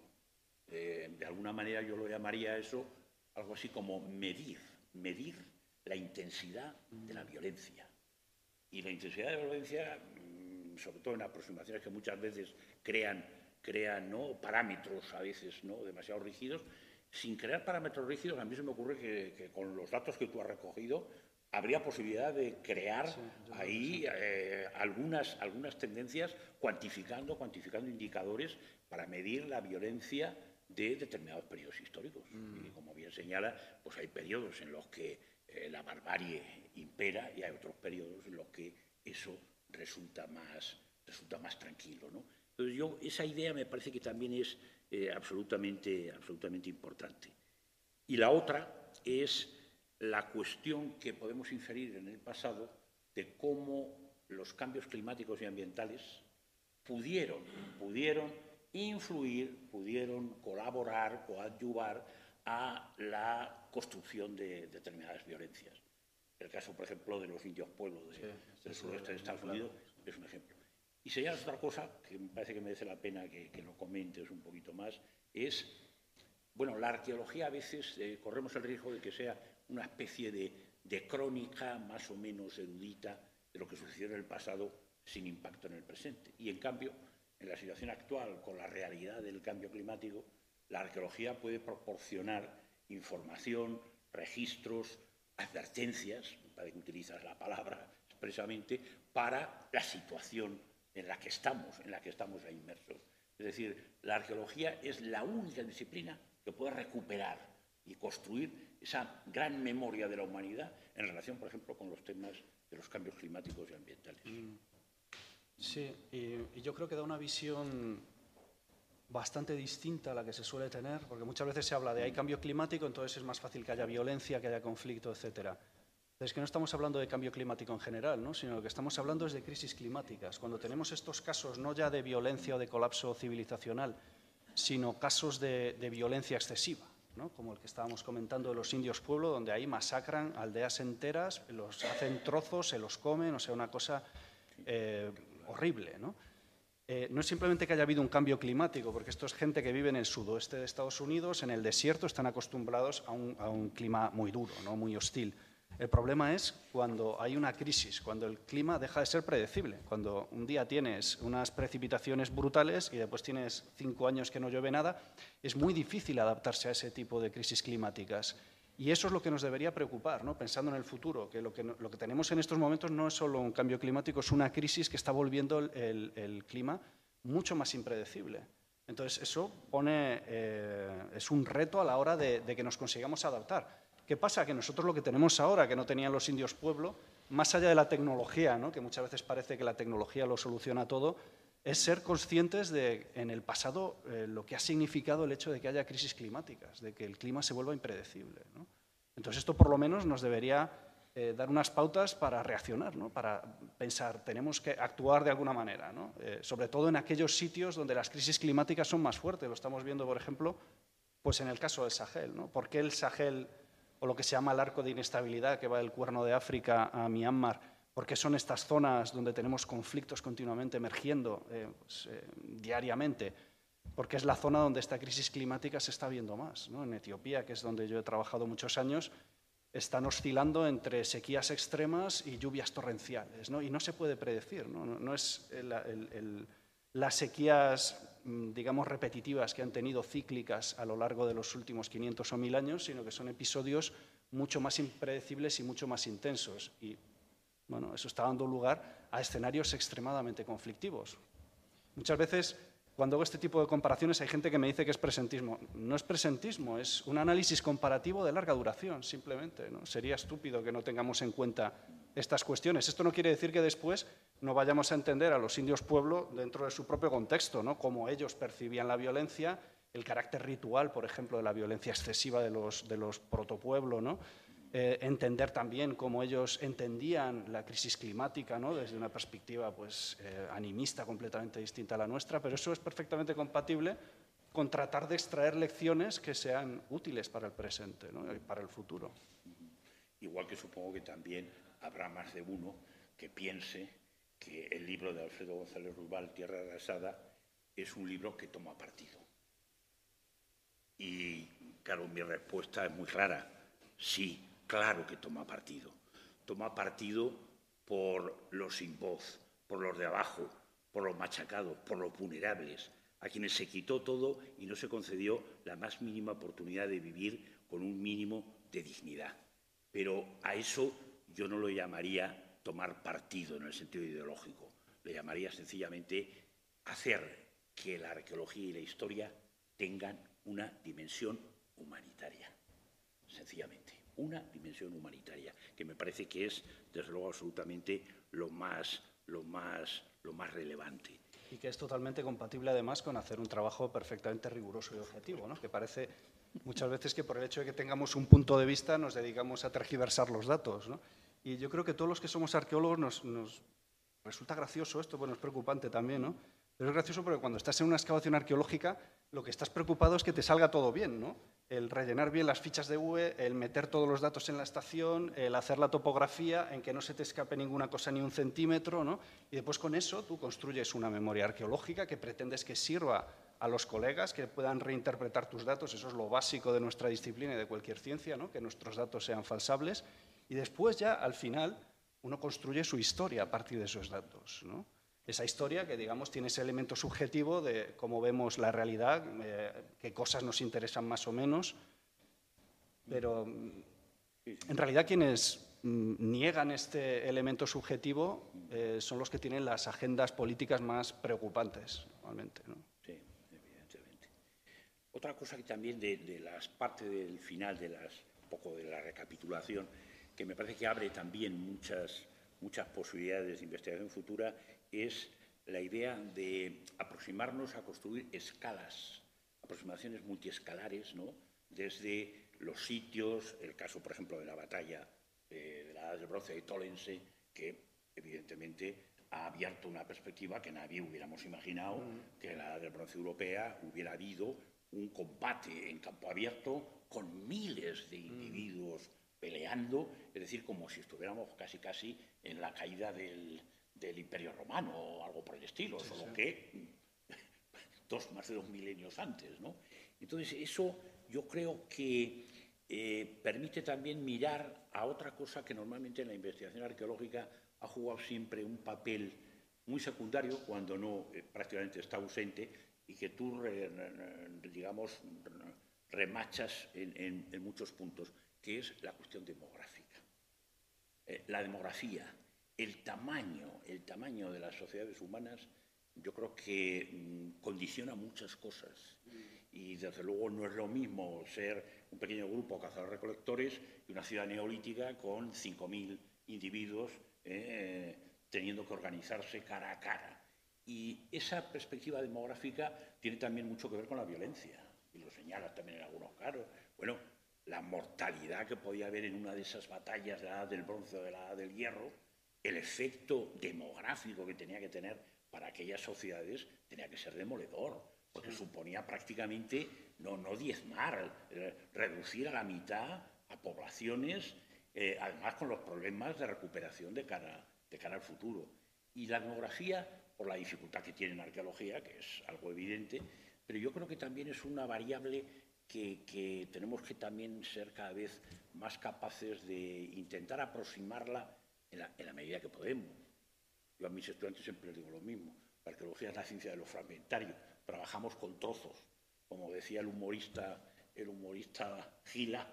Eh, de alguna manera yo lo llamaría eso algo así como medir, medir la intensidad de la violencia. Y la intensidad de la violencia, mm, sobre todo en aproximaciones que muchas veces crean, crean ¿no? parámetros a veces ¿no? demasiado rígidos, sin crear parámetros rígidos, a mí se me ocurre que, con los datos que tú has recogido habría posibilidad de crear ahí eh, algunas, algunas tendencias cuantificando, cuantificando indicadores para medir la violencia de determinados periodos históricos. Mm. Y como bien señala, pues hay periodos en los que eh, la barbarie impera y hay otros periodos en los que eso resulta más, resulta más tranquilo. ¿no? Entonces yo, esa idea me parece que también es eh, absolutamente, absolutamente importante. Y la otra es la cuestión que podemos inferir en el pasado de cómo los cambios climáticos y ambientales pudieron, pudieron influir, pudieron colaborar, coadyuvar a la construcción de determinadas violencias. El caso, por ejemplo, de los indios pueblos del sureste de Estados Unidos es un ejemplo. Y señalas otra cosa que me parece que merece la pena que, lo comentes un poquito más, es, bueno, la arqueología a veces eh, corremos el riesgo de que sea una especie de, de crónica más o menos erudita de lo que sucedió en el pasado sin impacto en el presente. Y en cambio, en la situación actual, con la realidad del cambio climático, la arqueología puede proporcionar información, registros, advertencias, para que utilizas la palabra expresamente, para la situación en la que estamos, en la que estamos inmersos. Es decir, la arqueología es la única disciplina que puede recuperar y construir esa gran memoria de la humanidad en relación, por ejemplo, con los temas de los cambios climáticos y ambientales. Mm. Sí, y, yo creo que da una visión bastante distinta a la que se suele tener, porque muchas veces se habla de hay cambio climático, entonces es más fácil que haya violencia, que haya conflicto, etcétera. Es que no estamos hablando de cambio climático en general, ¿no? sino que estamos hablando es de crisis climáticas. Cuando tenemos estos casos no ya de violencia o de colapso civilizacional, sino casos de, violencia excesiva, como el que estábamos comentando de los indios pueblo, donde ahí masacran aldeas enteras, los hacen trozos, se los comen, o sea, una cosa eh, horrible. ¿no? Eh, no es simplemente que haya habido un cambio climático, porque esto es gente que vive en el sudoeste de Estados Unidos, en el desierto, están acostumbrados a un, clima muy duro, muy hostil. El problema es cuando hay una crisis, cuando el clima deja de ser predecible, cuando un día tienes unas precipitaciones brutales y después tienes cinco años que no llueve nada, es muy difícil adaptarse a ese tipo de crisis climáticas. Y eso es lo que nos debería preocupar, ¿no? pensando en el futuro, que lo, que tenemos en estos momentos no es solo un cambio climático, es una crisis que está volviendo el, clima mucho más impredecible. Entonces, eso eh, es un reto a la hora de, que nos consigamos adaptar. ¿Qué pasa? Que nosotros lo que tenemos ahora, que no tenían los indios pueblo, más allá de la tecnología, ¿no? que muchas veces parece que la tecnología lo soluciona todo, es ser conscientes de, en el pasado, eh, lo que ha significado el hecho de que haya crisis climáticas, de que el clima se vuelva impredecible. Entonces, esto por lo menos nos debería eh, dar unas pautas para reaccionar, ¿no? para pensar, tenemos que actuar de alguna manera, ¿no? eh, sobre todo en aquellos sitios donde las crisis climáticas son más fuertes. Lo estamos viendo, por ejemplo, pues en el caso del Sahel. ¿no? ¿Por qué el Sahel, o lo que se llama el arco de inestabilidad que va del cuerno de África a Myanmar, porque son estas zonas donde tenemos conflictos continuamente emergiendo eh, pues, eh, diariamente, porque es la zona donde esta crisis climática se está viendo más. ¿no? En Etiopía, que es donde yo he trabajado muchos años, están oscilando entre sequías extremas y lluvias torrenciales, ¿no? y no se puede predecir. No, no, es el, el, el, las sequías, digamos, repetitivas que han tenido cíclicas a lo largo de los últimos 500 o 1000 años, sino que son episodios mucho más impredecibles y mucho más intensos. Y bueno, eso está dando lugar a escenarios extremadamente conflictivos. Muchas veces, cuando hago este tipo de comparaciones, hay gente que me dice que es presentismo. No es presentismo, es un análisis comparativo de larga duración, simplemente. ¿no? Sería estúpido que no tengamos en cuenta estas cuestiones. Esto no quiere decir que después no vayamos a entender a los indios pueblo dentro de su propio contexto, ¿no? cómo ellos percibían la violencia, el carácter ritual, por ejemplo, de la violencia excesiva de los, de los ¿no? eh, entender también cómo ellos entendían la crisis climática ¿no? desde una perspectiva pues, eh, animista completamente distinta a la nuestra, pero eso es perfectamente compatible con tratar de extraer lecciones que sean útiles para el presente ¿no? y para el futuro. Igual que supongo que también habrá más de uno que piense que el libro de Alfredo González Rubal, Tierra Arrasada, es un libro que toma partido. Y claro, mi respuesta es muy clara. Sí, claro que toma partido. Toma partido por los sin voz, por los de abajo, por los machacados, por los vulnerables, a quienes se quitó todo y no se concedió la más mínima oportunidad de vivir con un mínimo de dignidad. Pero a eso yo no lo llamaría tomar partido en el sentido ideológico, le llamaría sencillamente hacer que la arqueología y la historia tengan una dimensión humanitaria, sencillamente una dimensión humanitaria, que me parece que es, desde luego, absolutamente lo más, lo más, lo más relevante. Y que es totalmente compatible, además, con hacer un trabajo perfectamente riguroso y objetivo, ¿no? que parece muchas veces que por el hecho de que tengamos un punto de vista nos dedicamos a tergiversar los datos. ¿no? Y yo creo que todos los que somos arqueólogos nos, resulta gracioso esto, bueno, es preocupante también, ¿no? Pero es gracioso porque cuando estás en una excavación arqueológica, lo que estás preocupado es que te salga todo bien, ¿no? El rellenar bien las fichas de UE, el meter todos los datos en la estación, el hacer la topografía, en que no se te escape ninguna cosa ni un centímetro, ¿no? Y después con eso tú construyes una memoria arqueológica que pretendes que sirva a los colegas, que puedan reinterpretar tus datos, eso es lo básico de nuestra disciplina y de cualquier ciencia, ¿no? Que nuestros datos sean falsables. Y después ya, al final, uno construye su historia a partir de esos datos, ¿no? esa historia que, digamos, tiene ese elemento subjetivo de cómo vemos la realidad, eh, qué cosas nos interesan más o menos, pero mm, en realidad quienes mm, niegan este elemento subjetivo eh, son los que tienen las agendas políticas más preocupantes, normalmente. ¿no? Sí, evidentemente. Otra cosa que también de, de las partes del final, de las, un poco de la recapitulación, que me parece que abre también muchas, muchas posibilidades de investigación futura, es la idea de aproximarnos a construir escalas, aproximaciones multiescalares, ¿no? desde los sitios, el caso, por ejemplo, de la batalla eh, de la Edad de Bronce de Tolense, que evidentemente ha abierto una perspectiva que nadie hubiéramos imaginado, que en la Edad del Bronce Europea hubiera habido un combate en campo abierto con miles de individuos. Peleando, es decir, como si estuviéramos casi casi en la caída del, del Imperio Romano o algo por el estilo, sí, solo sí. que <laughs> dos, más de dos milenios antes. ¿no? Entonces, eso yo creo que eh, permite también mirar a otra cosa que normalmente en la investigación arqueológica ha jugado siempre un papel muy secundario cuando no eh, prácticamente está ausente y que tú, re, digamos, remachas en, en, en, muchos puntos, que es la cuestión demográfica. Eh, la demografía, el tamaño, el tamaño de las sociedades humanas yo creo que mm, condiciona muchas cosas. Y desde luego no es lo mismo ser un pequeño grupo cazadores-recolectores que una ciudad neolítica con 5.000 individuos eh, teniendo que organizarse cara a cara. Y esa perspectiva demográfica tiene también mucho que ver con la violencia, y lo señala también en algunos casos. Bueno, la mortalidad que podía haber en una de esas batallas de la edad del bronce o de la edad del hierro, el efecto demográfico que tenía que tener para aquellas sociedades tenía que ser demoledor, porque suponía prácticamente no, no diezmar, eh, reducir a la mitad a poblaciones, eh, además con los problemas de recuperación de cara, de cara al futuro. Y la demografía, por la dificultad que tiene en arqueología, que es algo evidente, pero yo creo que también es una variable que, tenemos que también ser cada vez más capaces de intentar aproximarla en la, medida que podemos. Yo a mis estudiantes siempre les digo lo mismo. La arqueología es la ciencia de lo fragmentario. Trabajamos con trozos. Como decía el humorista, el humorista Gila,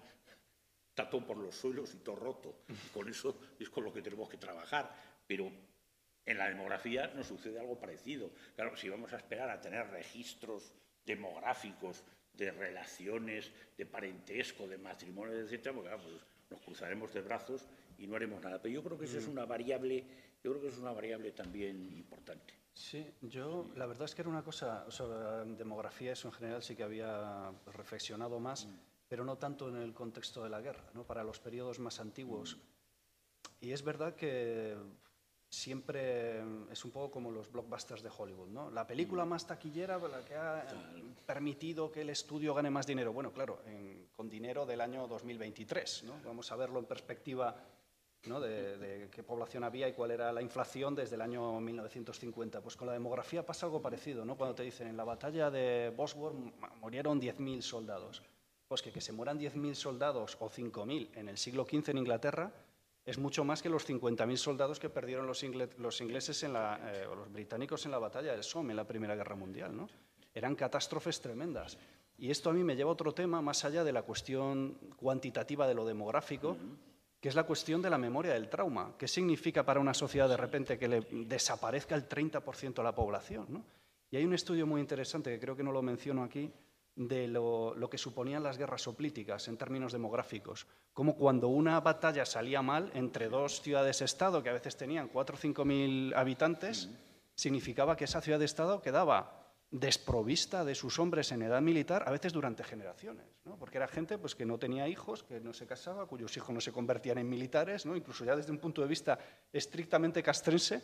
todo por los suelos y todo roto. con eso es con lo que tenemos que trabajar. Pero en la demografía nos sucede algo parecido. Claro, si vamos a esperar a tener registros demográficos de relaciones, de parentesco, de matrimonio, etcétera, porque pues, nos cruzaremos de brazos y no haremos nada. Pero yo creo que esa es mm. una variable, yo creo que es una variable también importante. Sí, yo la verdad es que era una cosa, sobre demografía eso en general sí que había reflexionado más, mm. pero no tanto en el contexto de la guerra, ¿no? para los periodos más antiguos. Mm. Y es verdad que siempre es un poco como los blockbusters de Hollywood, ¿no? La película mm. más taquillera, la que ha permitido que el estudio gane más dinero. Bueno, claro, con dinero del año 2023, ¿no? Vamos a verlo en perspectiva ¿no? de, qué población había y cuál era la inflación desde el año 1950. Pues con la demografía pasa algo parecido, ¿no? Cuando te dicen, en la batalla de Bosworth murieron 10.000 soldados. Pues que, que se mueran 10.000 soldados o 5.000 en el siglo XV en Inglaterra es mucho más que los 50.000 soldados que perdieron los, ingleses en la, eh, o los británicos en la batalla del Somme en la Primera Guerra Mundial. ¿no? Eran catástrofes tremendas. Y esto a mí me lleva a otro tema, más allá de la cuestión cuantitativa de lo demográfico, que es la cuestión de la memoria del trauma. ¿Qué significa para una sociedad de repente que le desaparezca el 30% de la población? Y hay un estudio muy interesante, que creo que no lo menciono aquí, de lo, que suponían las guerras oplíticas en términos demográficos, como cuando una batalla salía mal entre dos ciudades-estado que a veces tenían 4 o 5 mil habitantes, significaba que esa ciudad-estado quedaba desprovista de sus hombres en edad militar, a veces durante generaciones, porque era gente pues, que no tenía hijos, que no se casaba, cuyos hijos no se convertían en militares, ¿no? incluso ya desde un punto de vista estrictamente castrense,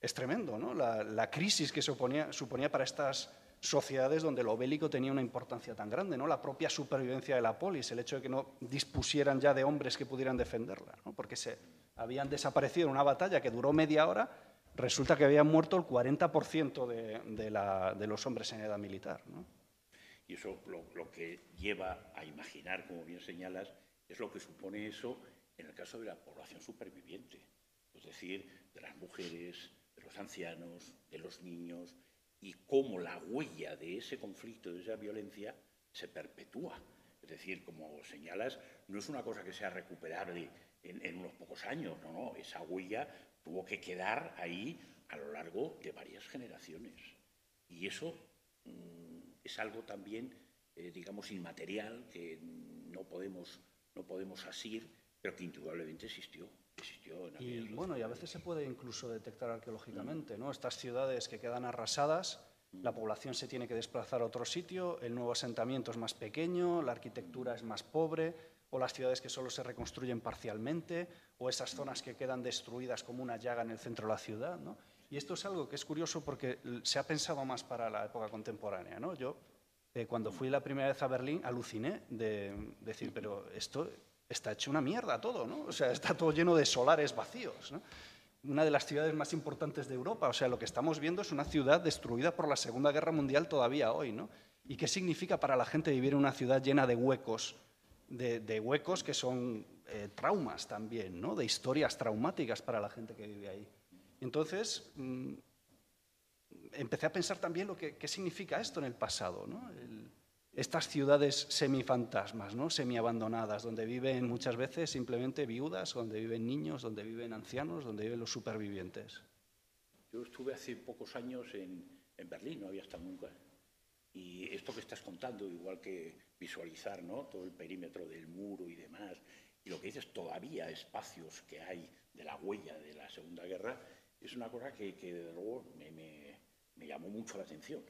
es tremendo ¿no? la, crisis que suponía, suponía para estas sociedades donde lo bélico tenía una importancia tan grande, ¿no? La propia supervivencia de la polis, el hecho de que no dispusieran ya de hombres que pudieran defenderla, porque se habían desaparecido en una batalla que duró media hora, resulta que habían muerto el 40% de, los hombres en edad militar, Y eso lo, que lleva a imaginar, como bien señalas, es lo que supone eso en el caso de la población superviviente, es decir, de las mujeres, de los ancianos, de los niños, y cómo la huella de ese conflicto, de esa violencia, se perpetúa. Es decir, como señalas, no es una cosa que sea recuperable en, unos pocos años, no, no, esa huella tuvo que quedar ahí a lo largo de varias generaciones. Y eso mm, es algo también, eh, digamos, inmaterial, que no podemos, no podemos asir, pero que indudablemente existió. Y bueno, y a veces se puede incluso detectar arqueológicamente, ¿no? Estas ciudades que quedan arrasadas, la población se tiene que desplazar a otro sitio, el nuevo asentamiento es más pequeño, la arquitectura es más pobre, o las ciudades que solo se reconstruyen parcialmente, o esas zonas que quedan destruidas como una llaga en el centro de la ciudad, ¿no? Y esto es algo que es curioso porque se ha pensado más para la época contemporánea, ¿no? Yo, eh, cuando fui la primera vez a Berlín, aluciné de decir, <laughs> pero esto está hecho una mierda todo, ¿no? O sea, está todo lleno de solares vacíos, ¿no? Una de las ciudades más importantes de Europa, o sea, lo que estamos viendo es una ciudad destruida por la Segunda Guerra Mundial todavía hoy, ¿no? ¿Y qué significa para la gente vivir en una ciudad llena de huecos, de, huecos que son eh, traumas también, ¿no? De historias traumáticas para la gente que vive ahí. Entonces, mm, empecé a pensar también lo que qué significa esto en el pasado, ¿no? Estas ciudades semifantasmas, ¿no? semiabandonadas, donde viven muchas veces simplemente viudas, donde viven niños, donde viven ancianos, donde viven los supervivientes. Yo estuve hace pocos años en, Berlín, no había estado nunca. Y esto que estás contando, igual que visualizar ¿no? todo el perímetro del muro y demás, y lo que dices, todavía espacios que hay de la huella de la Segunda Guerra, es una cosa que, que desde luego me, llamó mucho la atención.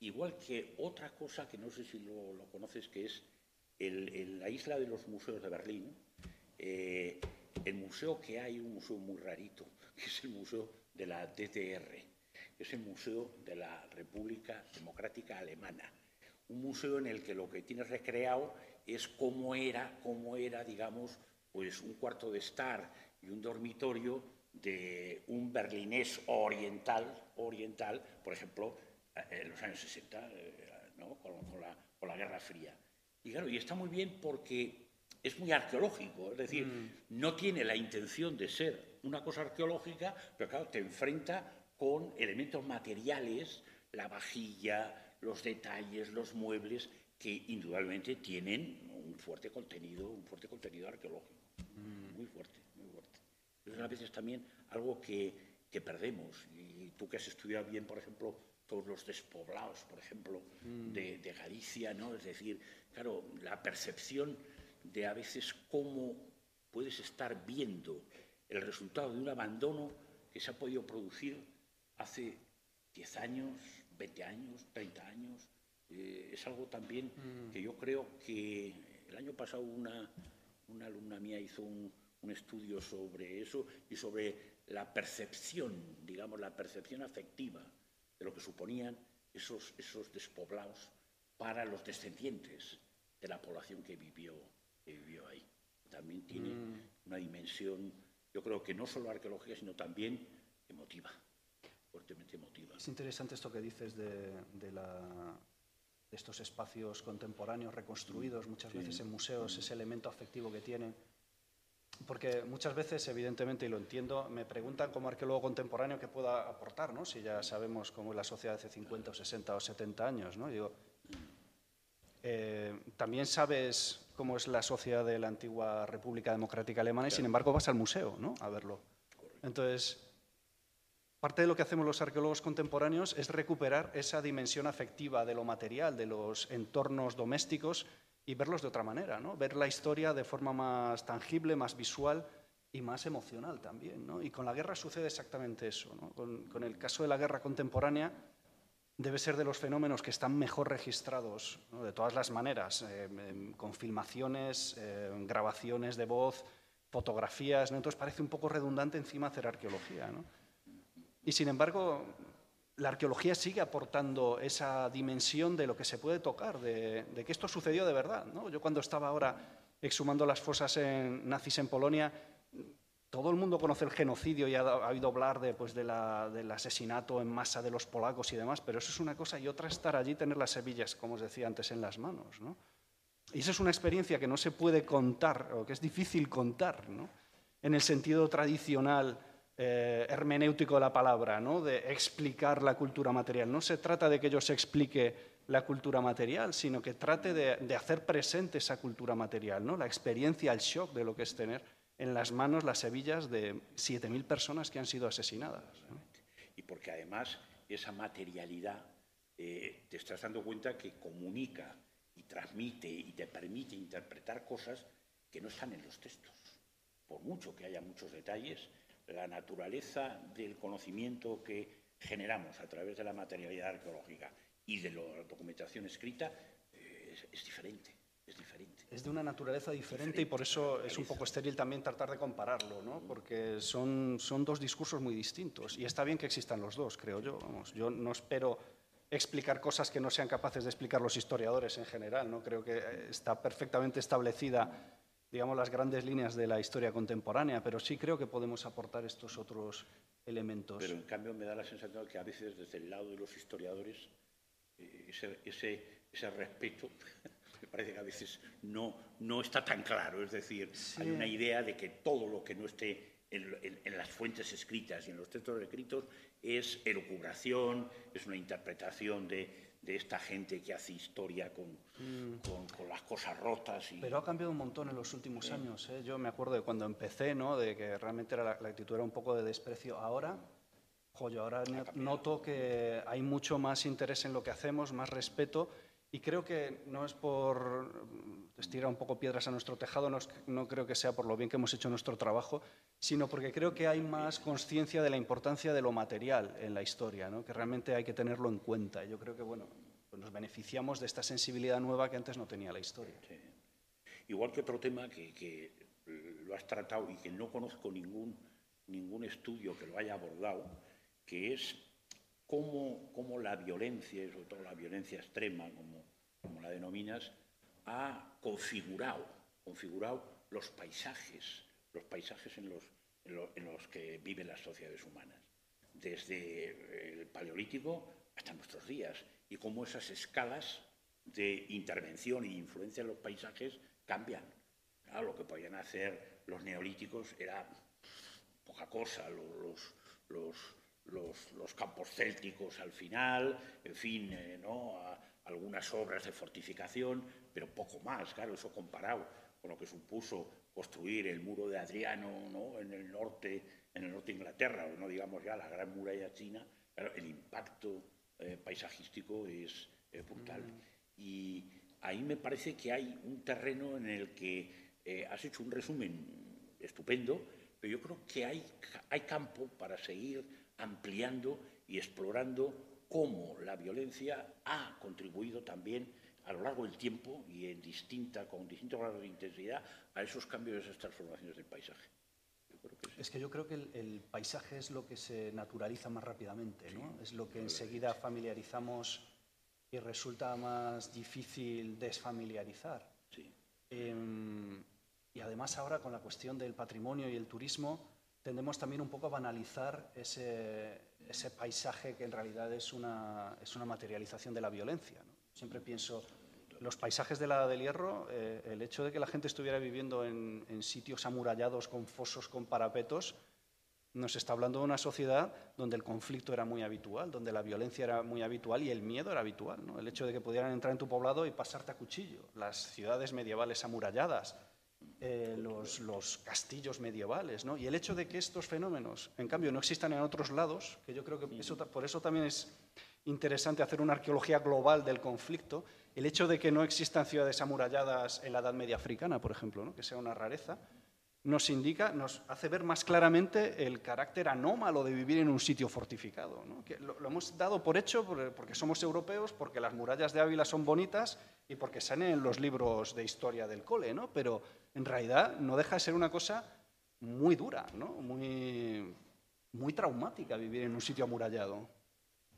Igual que otra cosa que no sé si lo, conoces, que es el, la isla de los museos de Berlín, eh, el museo que hay, un museo muy rarito, <laughs> que es el Museo de la DDR, es el Museo de la República Democrática Alemana. Un museo en el que lo que tienes recreado es cómo era, cómo era, digamos, pues un cuarto de estar y un dormitorio de un berlinés oriental, oriental por ejemplo, en los años 60, ¿no? con, con, la, con, la, Guerra Fría. Y claro, y está muy bien porque es muy arqueológico, es decir, mm. no tiene la intención de ser una cosa arqueológica, pero claro, te enfrenta con elementos materiales, la vajilla, los detalles, los muebles, que indudablemente tienen un fuerte contenido, un fuerte contenido arqueológico, mm. muy fuerte, muy fuerte. Es a veces también algo que, que, perdemos. Y tú que has estudiado bien, por ejemplo, todos los despoblados, por ejemplo, mm. de, de, Galicia, ¿no? Es decir, claro, la percepción de a veces cómo puedes estar viendo el resultado de un abandono que se ha podido producir hace 10 años, 20 años, 30 años, eh, es algo también mm. que yo creo que el año pasado una, una alumna mía hizo un, un, estudio sobre eso y sobre la percepción, digamos, la percepción afectiva de lo que suponían esos, esos despoblados para los descendientes de la población que vivió, que vivió ahí. También tiene mm. una dimensión, yo creo que no solo arqueológica, sino también emotiva, fuertemente emotiva. Es interesante esto que dices de, de la de estos espacios contemporáneos reconstruidos muchas sí. veces en museos, ese elemento afectivo que tienen. Porque muchas veces, evidentemente, y lo entiendo, me preguntan como arqueólogo contemporáneo qué pueda aportar, ¿no? si ya sabemos cómo es la sociedad hace 50 o 60 o 70 años. ¿no? Digo, eh, también sabes cómo es la sociedad de la antigua República Democrática Alemana y, sin embargo, vas al museo ¿no? a verlo. Entonces, Parte de lo que hacemos los arqueólogos contemporáneos es recuperar esa dimensión afectiva de lo material, de los entornos domésticos y verlos de otra manera, ¿no? ver la historia de forma más tangible, más visual y más emocional también. ¿no? Y con la guerra sucede exactamente eso. ¿no? Con, con, el caso de la guerra contemporánea debe ser de los fenómenos que están mejor registrados, ¿no? de todas las maneras, eh, con filmaciones, eh, grabaciones de voz, fotografías. Entonces parece un poco redundante encima hacer arqueología. Y sin embargo, la arqueología sigue aportando esa dimensión de lo que se puede tocar, de, que esto sucedió de verdad. ¿no? Yo cuando estaba ahora exhumando las fosas en, nazis en Polonia, todo el mundo conoce el genocidio y ha, ha oído hablar de, pues, del asesinato en masa de los polacos y demás, pero eso es una cosa y otra estar allí tener las semillas, como os decía antes, en las manos. ¿no? Y esa es una experiencia que no se puede contar, o que es difícil contar, en el sentido tradicional eh, hermenéutico de la palabra, ¿no? de explicar la cultura material. No se trata de que yo se explique la cultura material, sino que trate de, hacer presente esa cultura material, ¿no? la experiencia, el shock de lo que es tener en las manos las hebillas de 7.000 personas que han sido asesinadas. Y porque además esa materialidad eh, te estás dando cuenta que comunica y transmite y te permite interpretar cosas que no están en los textos. Por mucho que haya muchos detalles, la naturaleza del conocimiento que generamos a través de la materialidad arqueológica y de la documentación escrita eh, es, es, diferente. Es diferente. Es de una naturaleza diferente, diferente y por eso es un poco estéril también tratar de compararlo, ¿no? porque son, son dos discursos muy distintos. Y está bien que existan los dos, creo yo. Vamos, yo no espero explicar cosas que no sean capaces de explicar los historiadores en general. ¿no? Creo que está perfectamente establecida digamos, las grandes líneas de la historia contemporánea, pero sí creo que podemos aportar estos otros elementos. Pero en cambio me da la sensación de que a veces desde el lado de los historiadores eh, ese, ese, ese, respeto <laughs> me parece que a veces no, no está tan claro. Es decir, sí. hay una idea de que todo lo que no esté en, en, en, las fuentes escritas y en los textos escritos es elucubración, es una interpretación de, de esta gente que hace historia con, mm. con, con, las cosas rotas. Y... Pero ha cambiado un montón en los últimos sí. años. ¿eh? Yo me acuerdo de cuando empecé, ¿no? de que realmente era la, la, actitud era un poco de desprecio. Ahora, Jo, yo ahora no- noto que hay mucho más interés en lo que hacemos, más respeto, y creo que no es por estirar un poco piedras a nuestro tejado, no, no creo que sea por lo bien que hemos hecho nuestro trabajo, sino porque creo que hay más conciencia de la importancia de lo material en la historia, ¿no? que realmente hay que tenerlo en cuenta. Yo creo que bueno, pues nos beneficiamos de esta sensibilidad nueva que antes no tenía la historia. Igual que otro tema que, que lo has tratado y que no conozco ningún, ningún estudio que lo haya abordado, que es cómo, cómo la violencia, sobre todo la violencia extrema, como, como la denominas, ha configurado, configurado los paisajes, los paisajes en los, que viven las sociedades humanas, desde el Paleolítico hasta nuestros días, y cómo esas escalas de intervención e influencia en los paisajes cambian. Lo que podían hacer los neolíticos era poca cosa, lo- los, campos célticos al final, en fin, eh, ¿no? Algunas obras de fortificación, pero poco más, claro, eso comparado con lo que supuso construir el muro de Adriano ¿no? en el norte, en el norte de Inglaterra, o no digamos ya la gran muralla china, claro, el impacto eh, paisajístico es eh, brutal. Y ahí me parece que hay un terreno en el que eh, has hecho un resumen estupendo, pero yo creo que hay, hay campo para seguir ampliando y explorando cómo la violencia ha contribuido también a lo largo del tiempo y en distinta, con distintos grados de intensidad a esos cambios, esas transformaciones del paisaje. Que sí. Es que yo creo que el, el paisaje es lo que se naturaliza más rápidamente, ¿no? Es lo que enseguida familiarizamos y resulta más difícil desfamiliarizar. Sí. Em, y además ahora con la cuestión del patrimonio y el turismo tendemos también un poco a banalizar ese, ese paisaje que en realidad es una, es una materialización de la violencia. ¿no? Siempre pienso, los paisajes de la del Hierro, eh, el hecho de que la gente estuviera viviendo en, en sitios amurallados con fosos, con parapetos, nos está hablando de una sociedad donde el conflicto era muy habitual, donde la violencia era muy habitual y el miedo era habitual. ¿no? El hecho de que pudieran entrar en tu poblado y pasarte a cuchillo. Las ciudades medievales amuralladas, eh, los, los castillos medievales. ¿no? Y el hecho de que estos fenómenos, en cambio, no existan en otros lados, que yo creo que por eso también es interesante hacer una arqueología global del conflicto, el hecho de que no existan ciudades amuralladas en la Edad Media africana, por ejemplo, ¿no? que sea una rareza, nos indica, nos hace ver más claramente el carácter anómalo de vivir en un sitio fortificado. ¿no? Que lo, lo hemos dado por hecho por- porque somos europeos, porque las murallas de Ávila son bonitas y porque salen en los libros de historia del cole, ¿no? pero en realidad no deja de ser una cosa muy dura, ¿no? muy, muy traumática vivir en un sitio amurallado.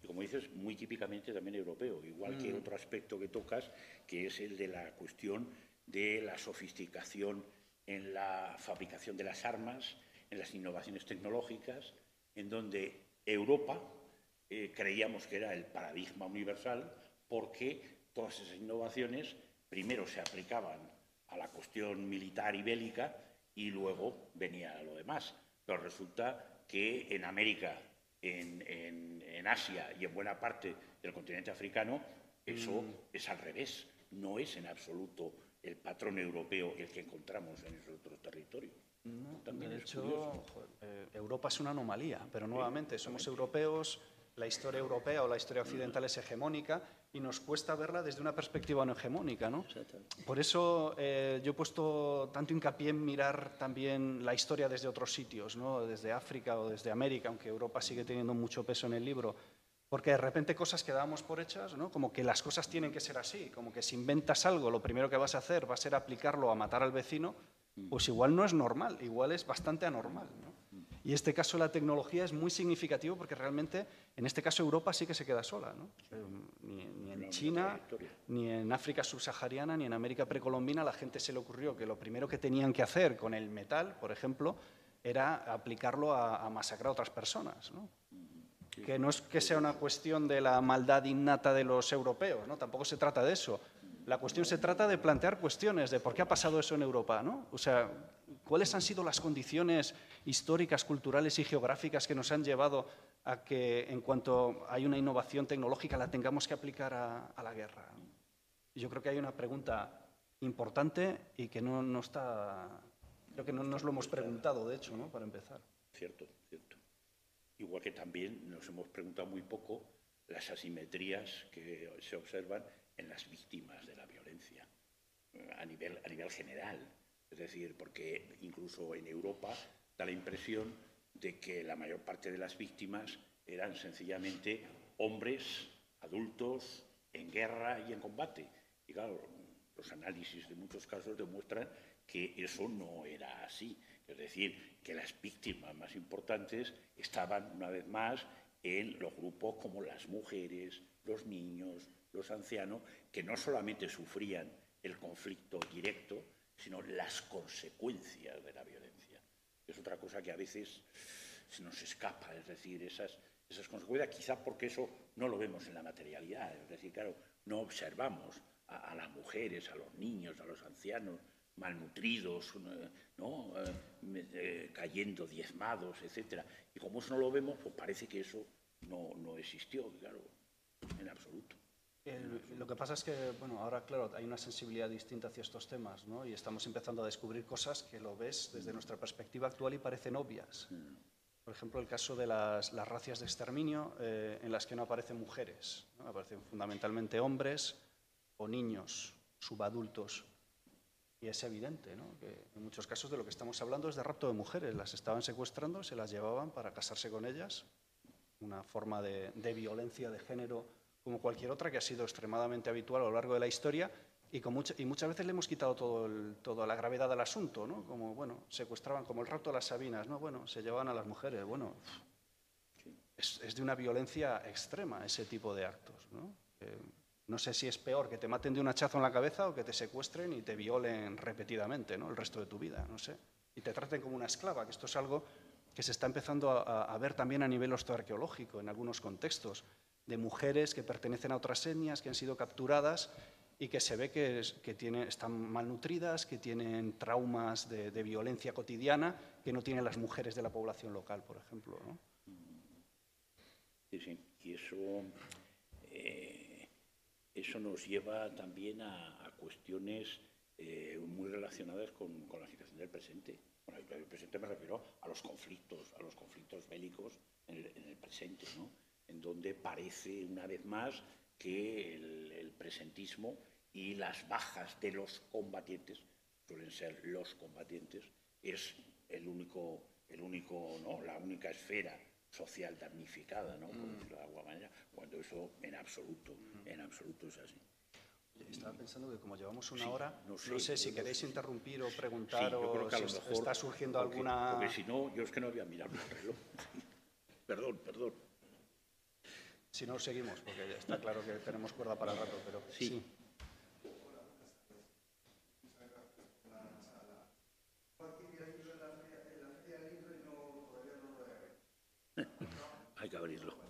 Y como dices, muy típicamente también europeo, igual que Mm. otro aspecto que tocas, que es el de la cuestión de la sofisticación en la fabricación de las armas, en las innovaciones tecnológicas, en donde Europa eh, creíamos que era el paradigma universal porque todas esas innovaciones primero se aplicaban a la cuestión militar y bélica y luego venía lo demás. Pero resulta que en América, en, en- en Asia y en buena parte del continente africano, eso es al revés. No es en absoluto el patrón europeo el que encontramos en esos otros territorios. También de hecho, eh, Europa es una anomalía, pero nuevamente somos europeos, la historia europea o la historia occidental es hegemónica y nos cuesta verla desde una perspectiva no hegemónica. ¿no? Por eso eh, yo he puesto tanto hincapié en mirar también la historia desde otros sitios, ¿no? desde África o desde América, aunque Europa sigue teniendo mucho peso en el libro. Porque de repente cosas que dábamos por hechas, ¿no? como que las cosas tienen que ser así, como que si inventas algo, lo primero que vas a hacer va a ser aplicarlo a matar al vecino, pues igual no es normal, igual es bastante anormal. ¿no? Y este caso la tecnología es muy significativo porque realmente, en este caso Europa sí que se queda sola. ¿no? Eh, Ni, ni en China, ni en África subsahariana, ni en América precolombina, la gente se le ocurrió que lo primero que tenían que hacer con el metal, por ejemplo, era aplicarlo a, a masacrar a otras personas. ¿no? Que no es que sea una cuestión de la maldad innata de los europeos, ¿no? Tampoco se trata de eso. La cuestión se trata de plantear cuestiones de por qué ha pasado eso en Europa, ¿no? O sea, cuáles han sido las condiciones históricas, culturales y geográficas que nos han llevado a que en cuanto hay una innovación tecnológica la tengamos que aplicar a, a la guerra. Yo creo que hay una pregunta importante y que no, no está, creo que no nos lo hemos preguntado, de hecho, ¿no? Para empezar. Cierto. Igual que también nos hemos preguntado muy poco las asimetrías que se observan en las víctimas de la violencia a nivel, general. Es decir, porque incluso en Europa da la impresión de que la mayor parte de las víctimas eran sencillamente hombres adultos en guerra y en combate. Y claro, los análisis de muchos casos demuestran que eso no era así. Es decir, que las víctimas más importantes estaban, una vez más, en los grupos como las mujeres, los niños, los ancianos, que no solamente sufrían el conflicto directo, sino las consecuencias de la violencia. Es otra cosa que a veces se nos escapa, es decir, esas, esas consecuencias, quizás porque eso no lo vemos en la materialidad, es decir, claro, no observamos a, las mujeres, a los niños, a los ancianos malnutridos, ¿no? Eh, eh, cayendo diezmados, etcétera. Y como eso no lo vemos, pues parece que eso no, no existió, claro, en absoluto lo que pasa es que, bueno, ahora, claro, hay una sensibilidad distinta hacia estos temas, ¿no? Y estamos empezando a descubrir cosas que lo ves desde nuestra perspectiva actual y parecen obvias. Por ejemplo, el caso de las, las racias de exterminio eh, en las que no aparecen mujeres, aparecen fundamentalmente hombres o niños subadultos. Y es evidente ¿no? que en muchos casos de lo que estamos hablando es de rapto de mujeres. Las estaban secuestrando, se las llevaban para casarse con ellas, una forma de, violencia de género como cualquier otra que ha sido extremadamente habitual a lo largo de la historia y, muchas veces le hemos quitado toda la gravedad al asunto, ¿no? Como, bueno, secuestraban, como el rapto de las Sabinas, ¿no? Bueno, se llevaban a las mujeres, bueno, es, de una violencia extrema ese tipo de actos, ¿no? No sé si es peor que te maten de un hachazo en la cabeza o que te secuestren y te violen repetidamente, ¿no? El resto de tu vida, no sé. Y te traten como una esclava, que esto es algo que se está empezando a, ver también a nivel osteoarqueológico en algunos contextos de mujeres que pertenecen a otras etnias, que han sido capturadas y que se ve que, están malnutridas, que tienen traumas de, violencia cotidiana que no tienen las mujeres de la población local, por ejemplo. Sí, sí, y eso, eh, eso nos lleva también a, cuestiones eh, muy relacionadas con, la situación del presente. Bueno, el presente me refiero a los conflictos, a los conflictos bélicos en el, en el presente, ¿no? en donde parece una vez más que el, presentismo y las bajas de los combatientes, suelen ser los combatientes, es el único, el único, ¿no? la única esfera social damnificada, ¿no? Mm. de alguna eso en absoluto, en absoluto es así. Estaba pensando que como llevamos una hora, no sé, si queréis interrumpir o preguntar o si está surgiendo alguna... Porque si no, yo es que no había mirado el reloj. <laughs> perdón, perdón. Si no, seguimos, porque está claro que tenemos cuerda para el rato, pero sí. Hay que abrirlo.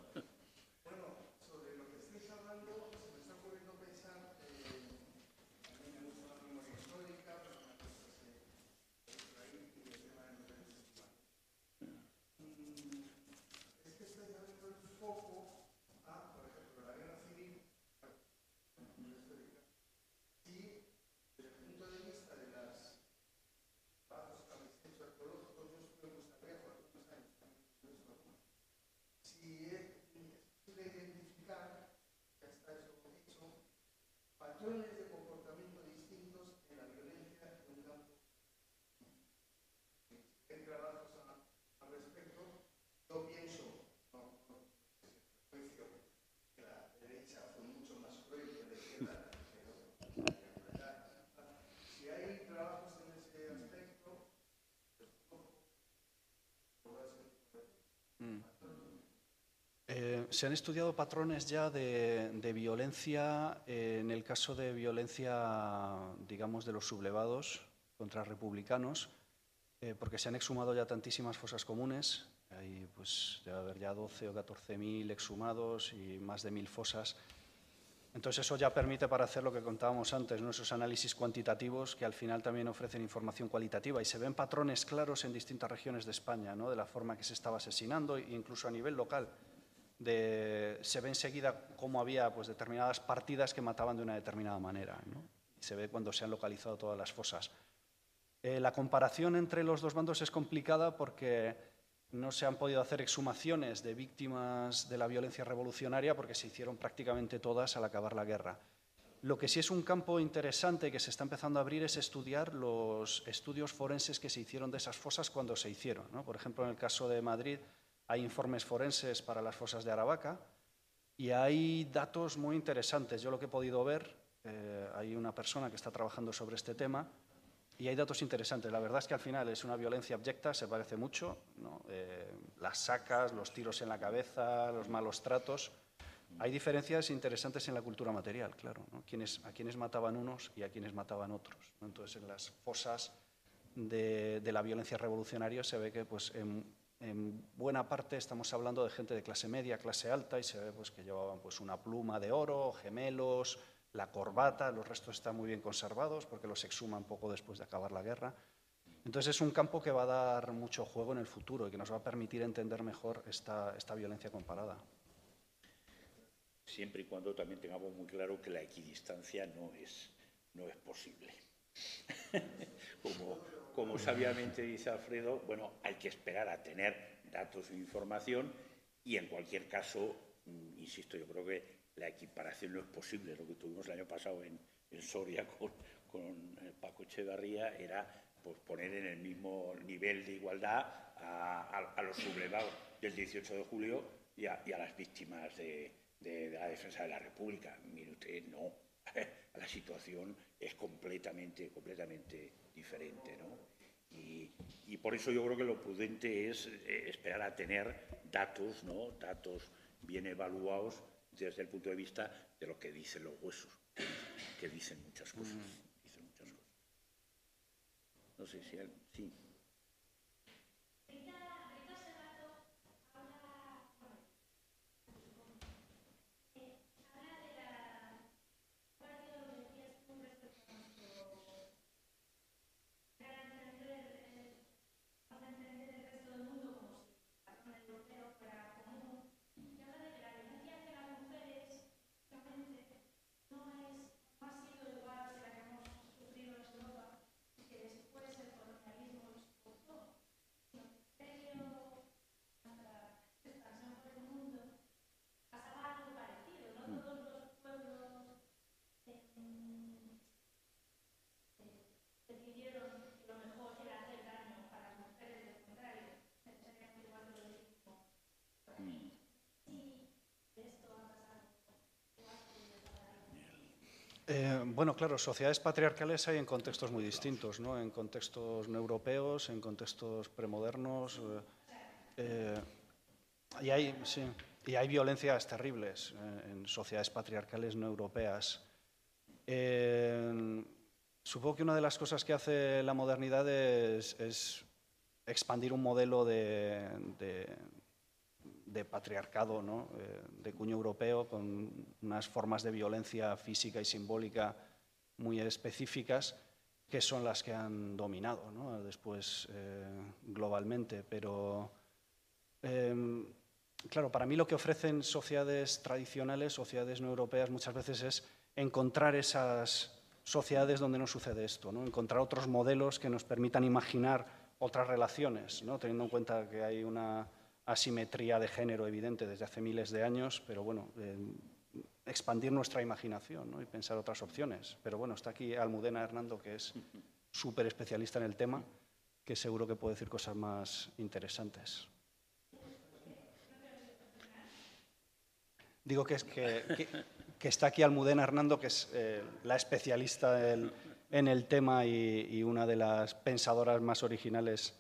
Se han estudiado patrones ya de, violencia, eh, en el caso de violencia, digamos, de los sublevados contra republicanos, eh, porque se han exhumado ya tantísimas fosas comunes, hay, pues, debe haber ya 12 o 14 mil exhumados y más de mil fosas. Entonces eso ya permite para hacer lo que contábamos antes, ¿no? esos análisis cuantitativos que al final también ofrecen información cualitativa y se ven patrones claros en distintas regiones de España, ¿no? de la forma que se estaba asesinando incluso a nivel local se ve enseguida cómo había pues, determinadas partidas que mataban de una determinada manera. se ve cuando se han localizado todas las fosas. Eh, la comparación entre los dos bandos es complicada porque no se han podido hacer exhumaciones de víctimas de la violencia revolucionaria porque se hicieron prácticamente todas al acabar la guerra. Lo que sí es un campo interesante que se está empezando a abrir es estudiar los estudios forenses que se hicieron de esas fosas cuando se hicieron. Por ejemplo, en el caso de Madrid hay informes forenses para las fosas de Aravaca y hay datos muy interesantes. Yo lo que he podido ver, eh, hay una persona que está trabajando sobre este tema y hay datos interesantes. La verdad es que al final es una violencia abyecta, se parece mucho. Eh, las sacas, los tiros en la cabeza, los malos tratos. Hay diferencias interesantes en la cultura material, claro, ¿no? a quienes mataban unos y a quienes mataban otros. Entonces, en las fosas de, la violencia revolucionaria se ve que pues, en, buena parte estamos hablando de gente de clase media, clase alta, y se ve pues, que llevaban pues, una pluma de oro, gemelos, la corbata, los restos están muy bien conservados porque los exhuman poco después de acabar la guerra. Entonces es un campo que va a dar mucho juego en el futuro y que nos va a permitir entender mejor esta, esta violencia comparada siempre y cuando también tengamos muy claro que la equidistancia no es, no es posible. <laughs> como, como sabiamente dice Alfredo, bueno, hay que esperar a tener datos e información y en cualquier caso, mm, insisto, yo creo que la equiparación no es posible. Lo que tuvimos el año pasado en, Soria con, con Paco Echevarría era pues, poner en el mismo nivel de igualdad a, los sublevados del 18 de julio y a las víctimas de, de, la defensa de la República. Mire usted, no. <laughs> la situación es completamente, completamente diferente, ¿no? Y, por eso yo creo que lo prudente es eh, esperar a tener datos, ¿no? Datos bien evaluados desde el punto de vista de lo que dicen los huesos, que dicen muchas cosas. Dicen muchas cosas. No sé si... Sí. Eh, bueno, claro, sociedades patriarcales hay en contextos muy distintos, ¿no? En contextos europeos, en contextos premodernos. Eh, eh, y, hay, y hay violencias terribles en sociedades patriarcales no europeas. supongo que una de las cosas que hace la modernidad es, expandir un modelo de de patriarcado eh, de cuño europeo, con unas formas de violencia física y simbólica muy específicas, que son las que han dominado después eh, globalmente. Pero, em, claro, para mí lo que ofrecen sociedades tradicionales, sociedades no europeas, muchas veces es encontrar esas sociedades donde no sucede esto, ¿no? encontrar otros modelos que nos permitan imaginar otras relaciones, ¿no? teniendo en cuenta que hay una asimetría de género evidente desde hace miles de años, pero bueno, expandir nuestra imaginación y pensar otras opciones. Pero bueno, está aquí Almudena Hernando, que es súper especialista en el tema, que seguro que puede decir cosas más interesantes. Digo que, es que, está aquí Almudena Hernando, que es eh, la especialista en, el tema y una de las pensadoras más originales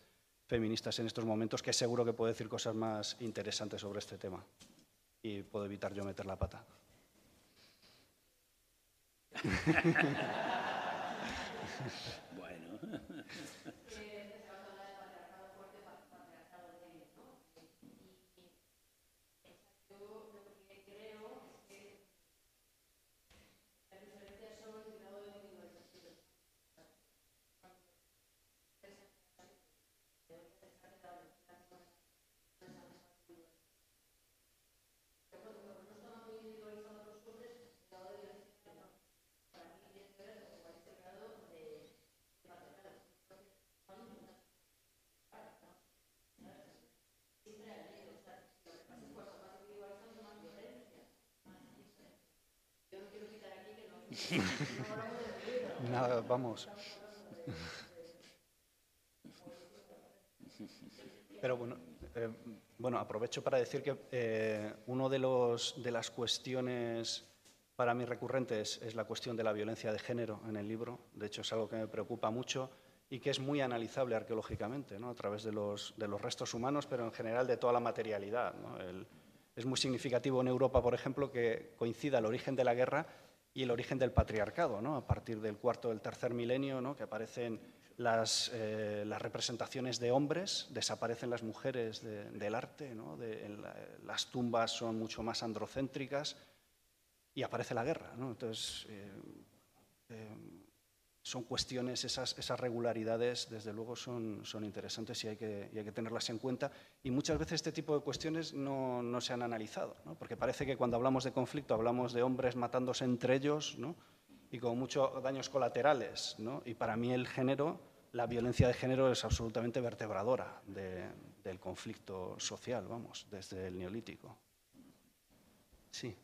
feministas en estos momentos, que seguro que puede decir cosas más interesantes sobre este tema. Y puedo evitar yo meter la pata. <laughs> <laughs> Nada, vamos. Pero bueno, eh, bueno, aprovecho para decir que eh, uno de, los, de las cuestiones para mí recurrentes es la cuestión de la violencia de género en el libro. De hecho, es algo que me preocupa mucho y que es muy analizable arqueológicamente, ¿no? a través de los, de los, restos humanos, pero en general de toda la materialidad. es muy significativo en Europa, por ejemplo, que coincida el origen de la guerra y el origen del patriarcado, ¿no? a partir del cuarto del tercer milenio, ¿no? que aparecen las, eh, las, representaciones de hombres, desaparecen las mujeres del arte, ¿no? las tumbas son mucho más androcéntricas y aparece la guerra. Entonces, eh, eh, son cuestiones, esas, regularidades, desde luego, son, son interesantes y hay, que, hay, que, tenerlas en cuenta. Y muchas veces este tipo de cuestiones no, no se han analizado, porque parece que cuando hablamos de conflicto hablamos de hombres matándose entre ellos y con muchos daños colaterales. Y para mí el género, la violencia de género es absolutamente vertebradora del conflicto social, vamos, desde el neolítico. Sí.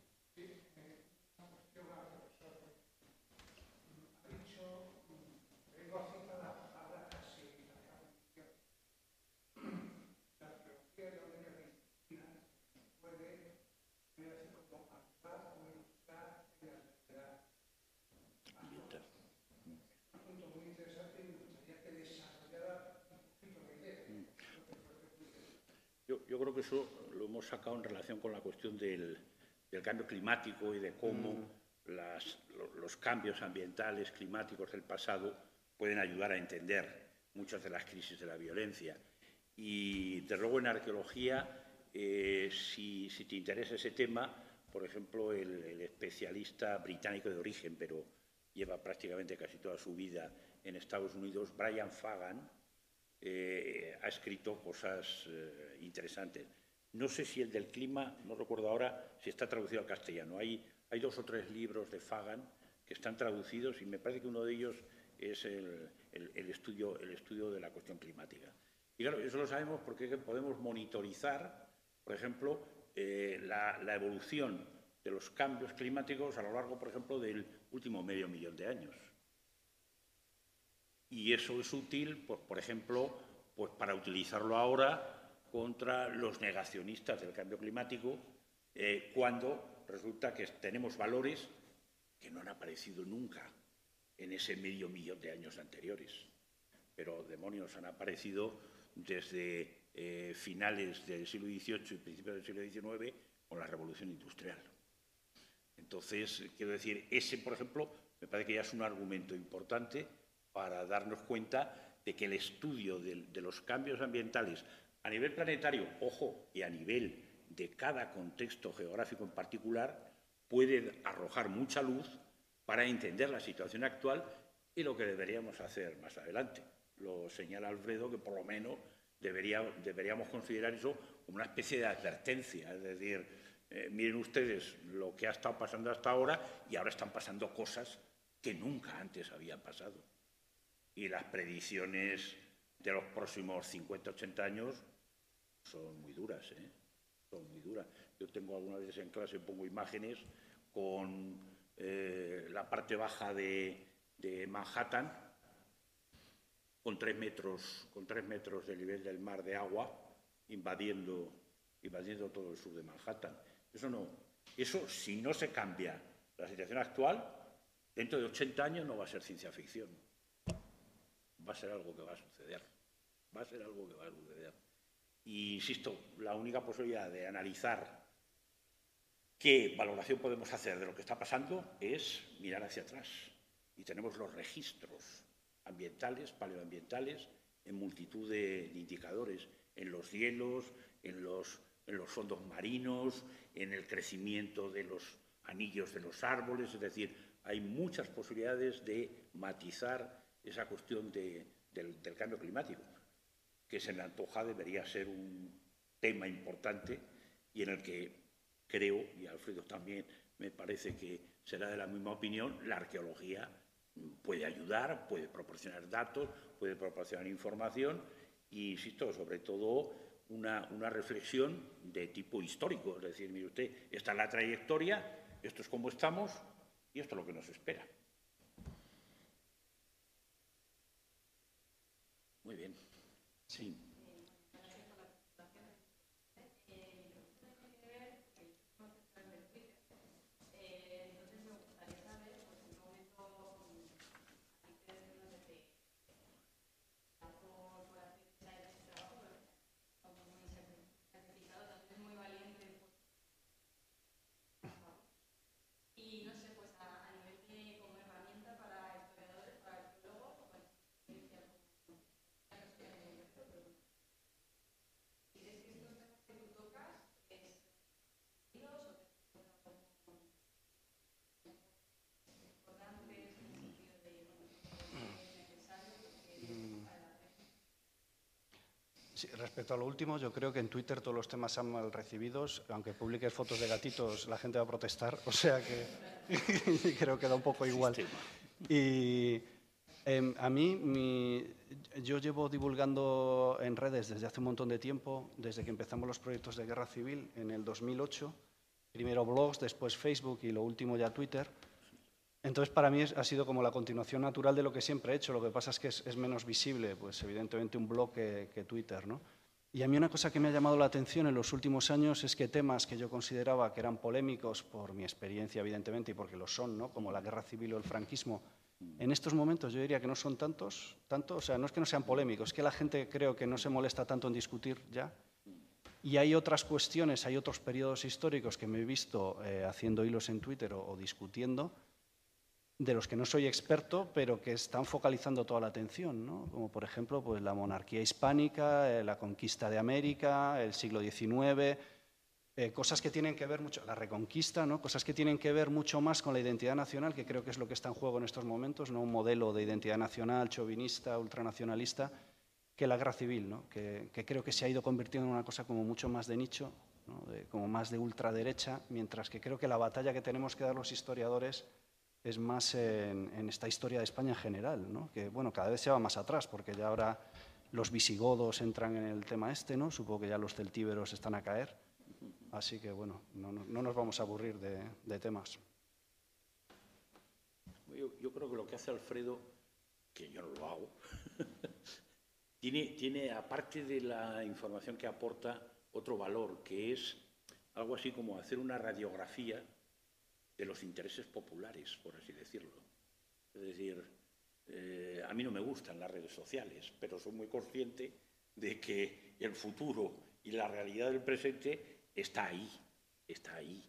Yo, creo que eso lo hemos sacado en relación con la cuestión del, cambio climático y de cómo mm. los, cambios ambientales, climáticos del pasado pueden ayudar a entender muchas de las crisis de la violencia. Y, de luego, en arqueología, eh, si, te interesa ese tema, por ejemplo, el, el, especialista británico de origen, pero lleva prácticamente casi toda su vida en Estados Unidos, Brian Fagan, eh, ha escrito cosas eh, interesantes. No sé si el del clima, no recuerdo ahora si está traducido al castellano. Hay, dos o tres libros de Fagan que están traducidos y me parece que uno de ellos es el, estudio, el estudio de la cuestión climática. Y claro, eso lo sabemos porque podemos monitorizar, por ejemplo, eh, la, la, evolución de los cambios climáticos a lo largo, por ejemplo, del último medio millón de años. Y eso es útil, pues, por ejemplo, pues para utilizarlo ahora contra los negacionistas del cambio climático, eh, cuando resulta que tenemos valores que no han aparecido nunca en ese medio millón de años anteriores. Pero demonios han aparecido desde eh, finales del siglo XVIII y principios del siglo XIX con la revolución industrial. Entonces, quiero decir, ese, por ejemplo, me parece que ya es un argumento importante para darnos cuenta de que el estudio de, los cambios ambientales a nivel planetario, ojo, y a nivel de cada contexto geográfico en particular, puede arrojar mucha luz para entender la situación actual y lo que deberíamos hacer más adelante. Lo señala Alfredo que por lo menos deberíamos considerar eso como una especie de advertencia, es decir, eh, miren ustedes lo que ha estado pasando hasta ahora y ahora están pasando cosas que nunca antes habían pasado y las predicciones de los próximos 50, 80 años son muy duras, ¿eh? Son muy duras. Yo tengo algunas veces en clase, pongo imágenes con eh, la parte baja de, Manhattan, con tres, metros, con tres metros de nivel del mar de agua, invadiendo, invadiendo todo el sur de Manhattan. Eso no, eso si no se cambia la situación actual, dentro de 80 años no va a ser ciencia ficción va a ser algo que va a suceder. Va a ser algo que va a suceder. Y insisto, la única posibilidad de analizar qué valoración podemos hacer de lo que está pasando es mirar hacia atrás. Y tenemos los registros ambientales, paleoambientales, en multitud de, indicadores, en los hielos, en los, en los fondos marinos, en el crecimiento de los anillos de los árboles, es decir, hay muchas posibilidades de matizar esa cuestión del, cambio climático, que se me antoja debería ser un tema importante y en el que creo, y Alfredo también me parece que será de la misma opinión, la arqueología puede ayudar, puede proporcionar datos, puede proporcionar información y, insisto, sobre todo una, una, reflexión de tipo histórico. Es decir, mire usted, esta es la trayectoria, esto es cómo estamos Y esto es lo que nos espera. Muy bien. team. Sí. respecto a lo último, yo creo que en Twitter todos los temas son mal recibidos. Aunque publiques fotos de gatitos, la gente va a protestar. O sea que <laughs> creo que da un poco igual. Y em, a mí, yo llevo divulgando en redes desde hace un montón de tiempo, desde que empezamos los proyectos de guerra civil en el 2008. Primero blogs, después Facebook y lo último ya Twitter. Entonces, para mí ha sido como la continuación natural de lo que siempre he hecho. Lo que pasa es que es, menos visible, pues evidentemente un blog que, Twitter, ¿no? Y a mí una cosa que me ha llamado la atención en los últimos años es que temas que yo consideraba que eran polémicos por mi experiencia, evidentemente, y porque lo son, ¿no? como la guerra civil o el franquismo, en estos momentos yo diría que no son tantos, tanto, o sea, no es que no sean polémicos, es que la gente creo que no se molesta tanto en discutir ya. Y hay otras cuestiones, hay otros periodos históricos que me he visto eh, haciendo hilos en Twitter o discutiendo, de los que no soy experto, pero que están focalizando toda la atención, ¿no? como por ejemplo pues, la monarquía hispánica, eh, la conquista de América, el siglo XIX, eh, cosas que tienen que ver mucho, la reconquista, ¿no? cosas que tienen que ver mucho más con la identidad nacional, que creo que es lo que está en juego en estos momentos, no un modelo de identidad nacional, chauvinista, ultranacionalista, que la guerra civil, ¿no? que, creo que se ha ido convirtiendo en una cosa como mucho más de nicho, como más de ultraderecha, mientras que creo que la batalla que tenemos que dar los historiadores es más en, esta historia de España en general, ¿no? que bueno, cada vez se va más atrás, porque ya ahora los visigodos entran en el tema este, ¿no? supongo que ya los celtíberos están a caer, así que bueno, no, nos vamos a aburrir de, temas. Yo, creo que lo que hace Alfredo, que yo no lo hago, <laughs> tiene, tiene, aparte de la información que aporta, otro valor, que es algo así como hacer una radiografía de los intereses populares, por así decirlo. Es decir, eh, a mí no me gustan las redes sociales, pero soy muy consciente de que el futuro y la realidad del presente está ahí, está ahí.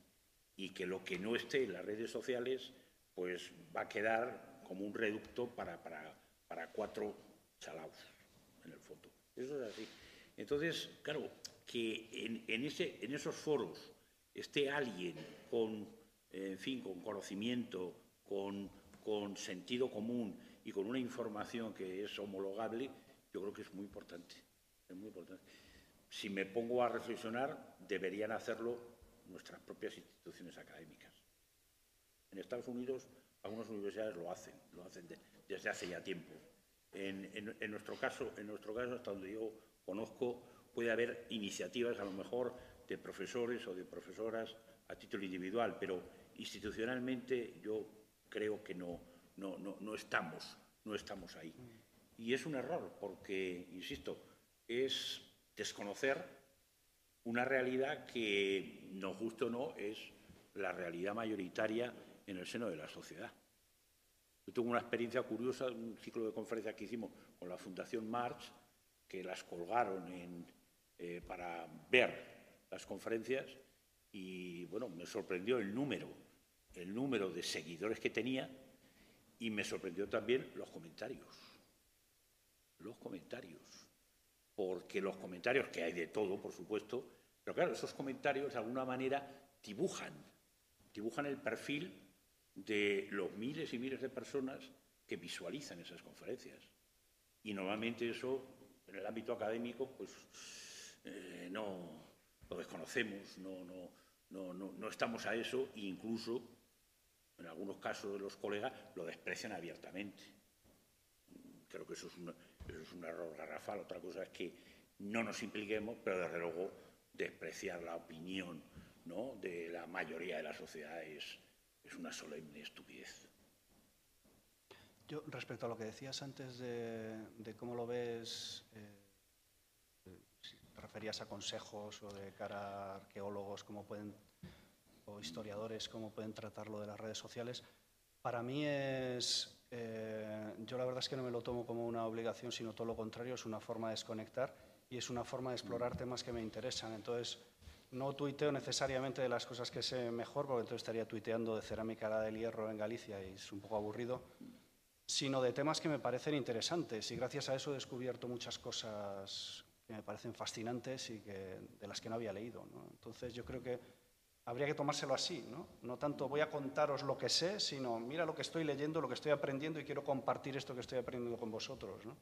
Y que lo que no esté en las redes sociales, pues va a quedar como un reducto para, para, cuatro chalaos, en el fondo. Eso es así. Entonces, claro, que en, esos foros esté alguien con en fin, con conocimiento, con, sentido común y con una información que es homologable, yo creo que es muy importante. Es muy importante. Si me pongo a reflexionar, deberían hacerlo nuestras propias instituciones académicas. En Estados Unidos, algunas universidades lo hacen, lo hacen desde hace ya tiempo. En, en, nuestro caso, en nuestro caso, hasta donde yo conozco, puede haber iniciativas, a lo mejor, de profesores o de profesoras a título individual, pero institucionalmente yo creo que no, no, no, estamos, no estamos ahí. Y es un error porque, insisto, es desconocer una realidad que, no justo o no, es la realidad mayoritaria en el seno de la sociedad. Yo tuve una experiencia curiosa, un ciclo de conferencias que hicimos con la Fundación March, que las colgaron eh, para ver las conferencias y, bueno, me sorprendió el número el número de seguidores que tenía y me sorprendió también los comentarios. Los comentarios. Porque los comentarios, que hay de todo, por supuesto, pero claro, esos comentarios de alguna manera dibujan, dibujan el perfil de los miles y miles de personas que visualizan esas conferencias. Y normalmente eso, en el ámbito académico, pues eh, no lo desconocemos, no, no, no, no, estamos a eso e incluso en algunos casos de los colegas lo desprecian abiertamente. Creo que eso es, un, error garrafal. Otra cosa es que no nos impliquemos, pero desde luego despreciar la opinión de la mayoría de la sociedad es, una solemne estupidez. Yo, respecto a lo que decías antes de, de cómo lo ves, eh, eh, si te referías a consejos o de cara a arqueólogos, cómo pueden, o historiadores, cómo pueden tratarlo de las redes sociales, para mí es, eh, yo la verdad es que no me lo tomo como una obligación, sino todo lo contrario, es una forma de desconectar y es una forma de explorar temas que me interesan. Entonces, no tuiteo necesariamente de las cosas que sé mejor, porque entonces estaría tuiteando de cerámica del hierro en Galicia y es un poco aburrido, sino de temas que me parecen interesantes y gracias a eso he descubierto muchas cosas que me parecen fascinantes y que, de las que no había leído. ¿no? Entonces yo creo que habría que tomárselo así, ¿no? no tanto voy a contaros lo que sé, sino mira lo que estoy leyendo, lo que estoy aprendiendo y quiero compartir esto que estoy aprendiendo con vosotros. ¿no?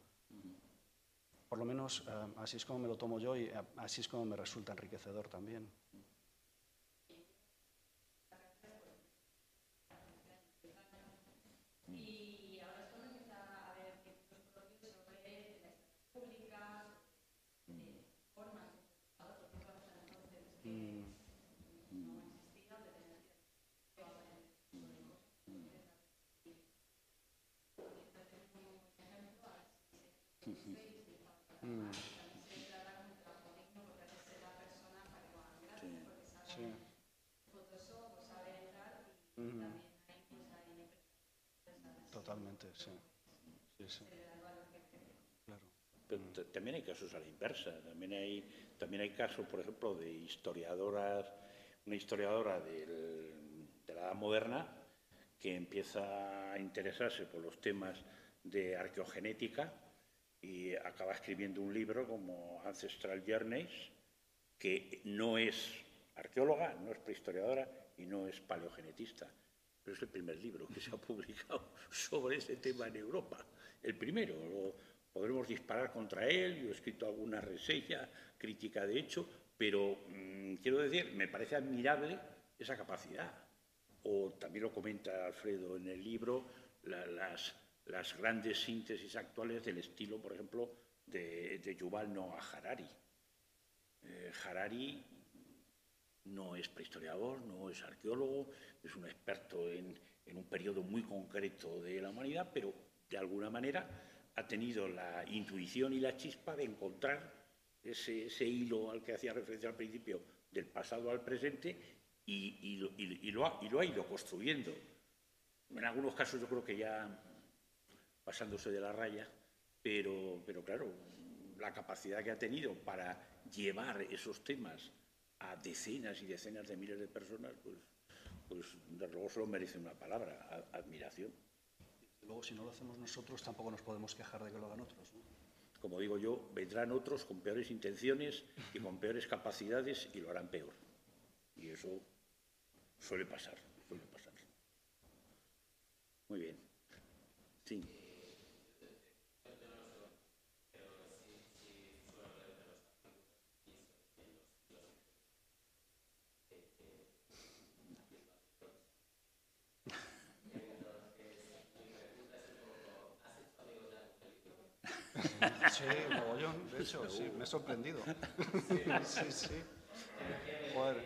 Por lo menos eh, así es como me lo tomo yo y eh, así es como me resulta enriquecedor también. Totalmente, sí. Sí, sí. Claro. Pero también hay casos a la inversa. También hay, también hay casos, por ejemplo, de historiadoras, una historiadora de la Edad Moderna que empieza a interesarse por los temas de arqueogenética y acaba escribiendo un libro como Ancestral Journeys, que no es arqueóloga, no es prehistoriadora y no es paleogenetista. Pero es el primer libro que se ha publicado <laughs> sobre ese tema en Europa. El primero. Podremos disparar contra él, yo he escrito alguna reseña crítica de hecho, pero mm, quiero decir, me parece admirable esa capacidad. O también lo comenta Alfredo en el libro, la- las, las grandes síntesis actuales del estilo, por ejemplo, de, de Yuval Noah Harari. Eh, Harari no es prehistoriador, no es arqueólogo, es un experto en, un periodo muy concreto de la humanidad, pero de alguna manera ha tenido la intuición y la chispa de encontrar ese, hilo al que hacía referencia al principio, del pasado al presente, y lo ha, y lo ha ido construyendo. En algunos casos yo creo que ya pasándose de la raya, pero, pero claro, la capacidad que ha tenido para llevar esos temas a decenas y decenas de miles de personas, pues, pues desde luego solo merece una palabra, admiración. Luego, si no lo hacemos nosotros, tampoco nos podemos quejar de que lo hagan otros. ¿no? Como digo yo, vendrán otros con peores intenciones y con peores capacidades y lo harán peor. Y eso suele pasar, suele pasar. Muy bien. Sí. Sí, mogollón, de hecho, sí, me he sorprendido. Sí, <laughs> sí. Joder.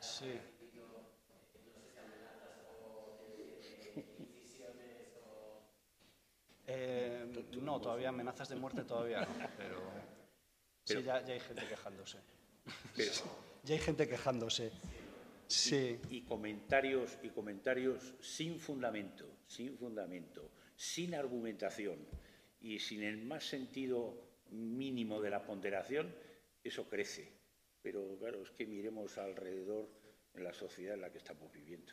Sí. Eh, no, todavía amenazas de muerte todavía no, pero sí, ya, ya hay gente quejándose. Pero- Ya hay gente quejándose. Sí. y comentarios y comentarios sin fundamento, sin fundamento, sin argumentación y sin el más sentido mínimo de la ponderación, eso crece. Pero claro, es que miremos alrededor en la sociedad en la que estamos viviendo.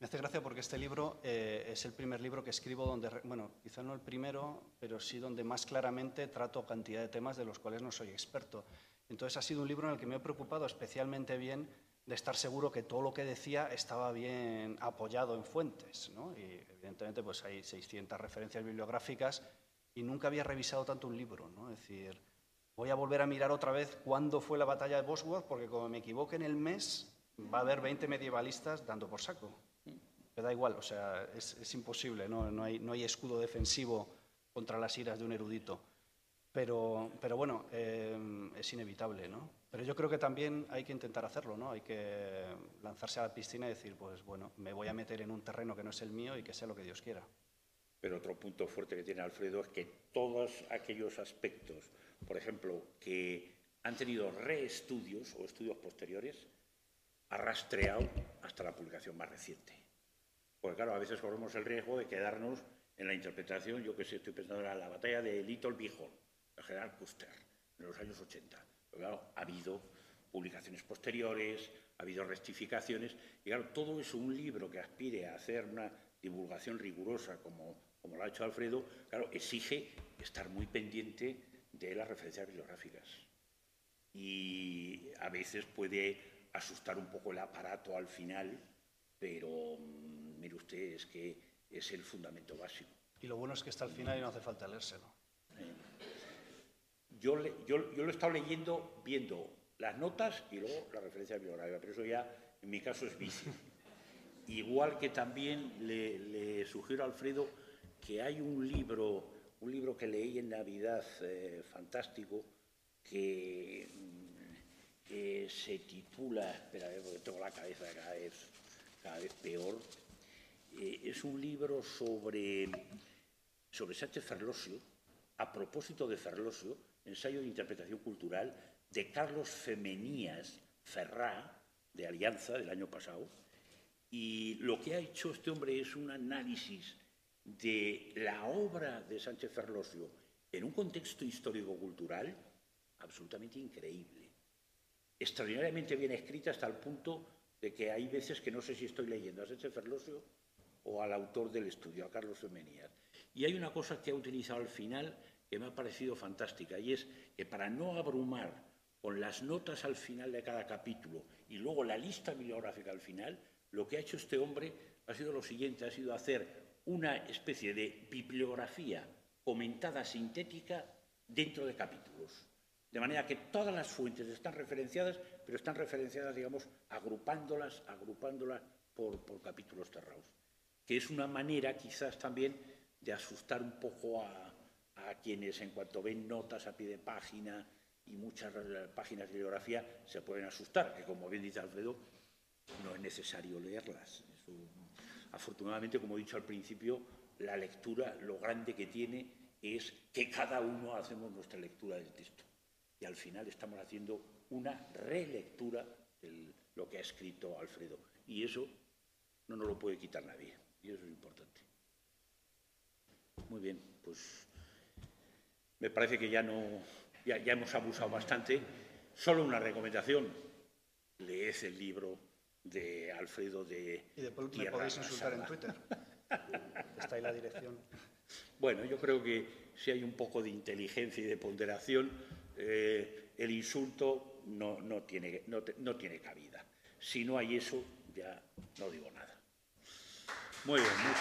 Me hace gracia porque este libro eh, es el primer libro que escribo donde, bueno, quizá no el primero, pero sí donde más claramente trato cantidad de temas de los cuales no soy experto. Entonces ha sido un libro en el que me he preocupado especialmente bien de estar seguro que todo lo que decía estaba bien apoyado en fuentes. ¿no? Y evidentemente pues hay 600 referencias bibliográficas y nunca había revisado tanto un libro. ¿no? Es decir, voy a volver a mirar otra vez cuándo fue la batalla de Bosworth, porque como me equivoque en el mes, va a haber 20 medievalistas dando por saco. Da igual, o sea, es, imposible, ¿no? No, hay, no hay escudo defensivo contra las iras de un erudito. Pero, pero bueno, eh, es inevitable, ¿no? Pero yo creo que también hay que intentar hacerlo, ¿no? Hay que lanzarse a la piscina y decir, pues bueno, me voy a meter en un terreno que no es el mío y que sea lo que Dios quiera. Pero otro punto fuerte que tiene Alfredo es que todos aquellos aspectos, por ejemplo, que han tenido reestudios o estudios posteriores, ha rastreado hasta la publicación más reciente. Porque claro, a veces corremos el riesgo de quedarnos en la interpretación, yo que sé, estoy pensando en la batalla de Little Bighorn, el general Custer, en los años 80. Pero claro, ha habido publicaciones posteriores, ha habido rectificaciones, y claro, todo eso, un libro que aspire a hacer una divulgación rigurosa como, como lo ha hecho Alfredo, claro, exige estar muy pendiente de las referencias bibliográficas. Y a veces puede asustar un poco el aparato al final, pero mm, usted, es que es el fundamento básico. Y lo bueno es que está al final y no hace falta leérselo. Yo, le- yo, yo lo he estado leyendo, viendo las notas y luego la referencia bibliográfica, pero eso ya en mi caso es vicio. <laughs> Igual que también le, le sugiero a Alfredo que hay un libro, un libro que leí en Navidad eh, fantástico que, mm, que se titula, espera, a ver, porque tengo la cabeza cada vez, cada vez peor, eh, es un libro sobre, sobre Sánchez Ferlosio, a propósito de Ferlosio, ensayo de interpretación cultural de Carlos Femenías Ferrá, de Alianza, del año pasado. Y lo que ha hecho este hombre es un análisis de la obra de Sánchez Ferlosio en un contexto histórico-cultural absolutamente increíble extraordinariamente bien escrita hasta el punto de que hay veces que no sé si estoy leyendo a Sánchez Ferlosio o al autor del estudio, a Carlos Femenías. Y hay una cosa que ha utilizado al final que me ha parecido fantástica, y es que para no abrumar con las notas al final de cada capítulo y luego la lista bibliográfica al final, lo que ha hecho este hombre ha sido lo siguiente, ha sido hacer una especie de bibliografía comentada sintética dentro de capítulos. De manera que todas las fuentes están referenciadas, pero están referenciadas, digamos, agrupándolas, agrupándolas por, por capítulos cerrados. Que es una manera, quizás también, de asustar un poco a, a quienes, en cuanto ven notas a pie de página y muchas páginas de bibliografía, se pueden asustar, que como bien dice Alfredo, no es necesario leerlas. Afortunadamente, como he dicho al principio, la lectura, lo grande que tiene es que cada uno hacemos nuestra lectura del texto y al final estamos haciendo una relectura de lo que ha escrito Alfredo. Y eso no nos lo puede quitar nadie. Y eso es importante. Muy bien, pues me parece que ya no ya, ya hemos abusado bastante. Solo una recomendación. Leed el libro de Alfredo de Y después me Tierra podéis insultar en. Twitter. <laughs> Está ahí la dirección. Bueno, yo creo que si hay un poco de inteligencia y de ponderación, eh, el insulto no, no tiene, no tiene cabida. Si no hay eso, ya no digo nada. Muy bien, muchas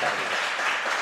tardes.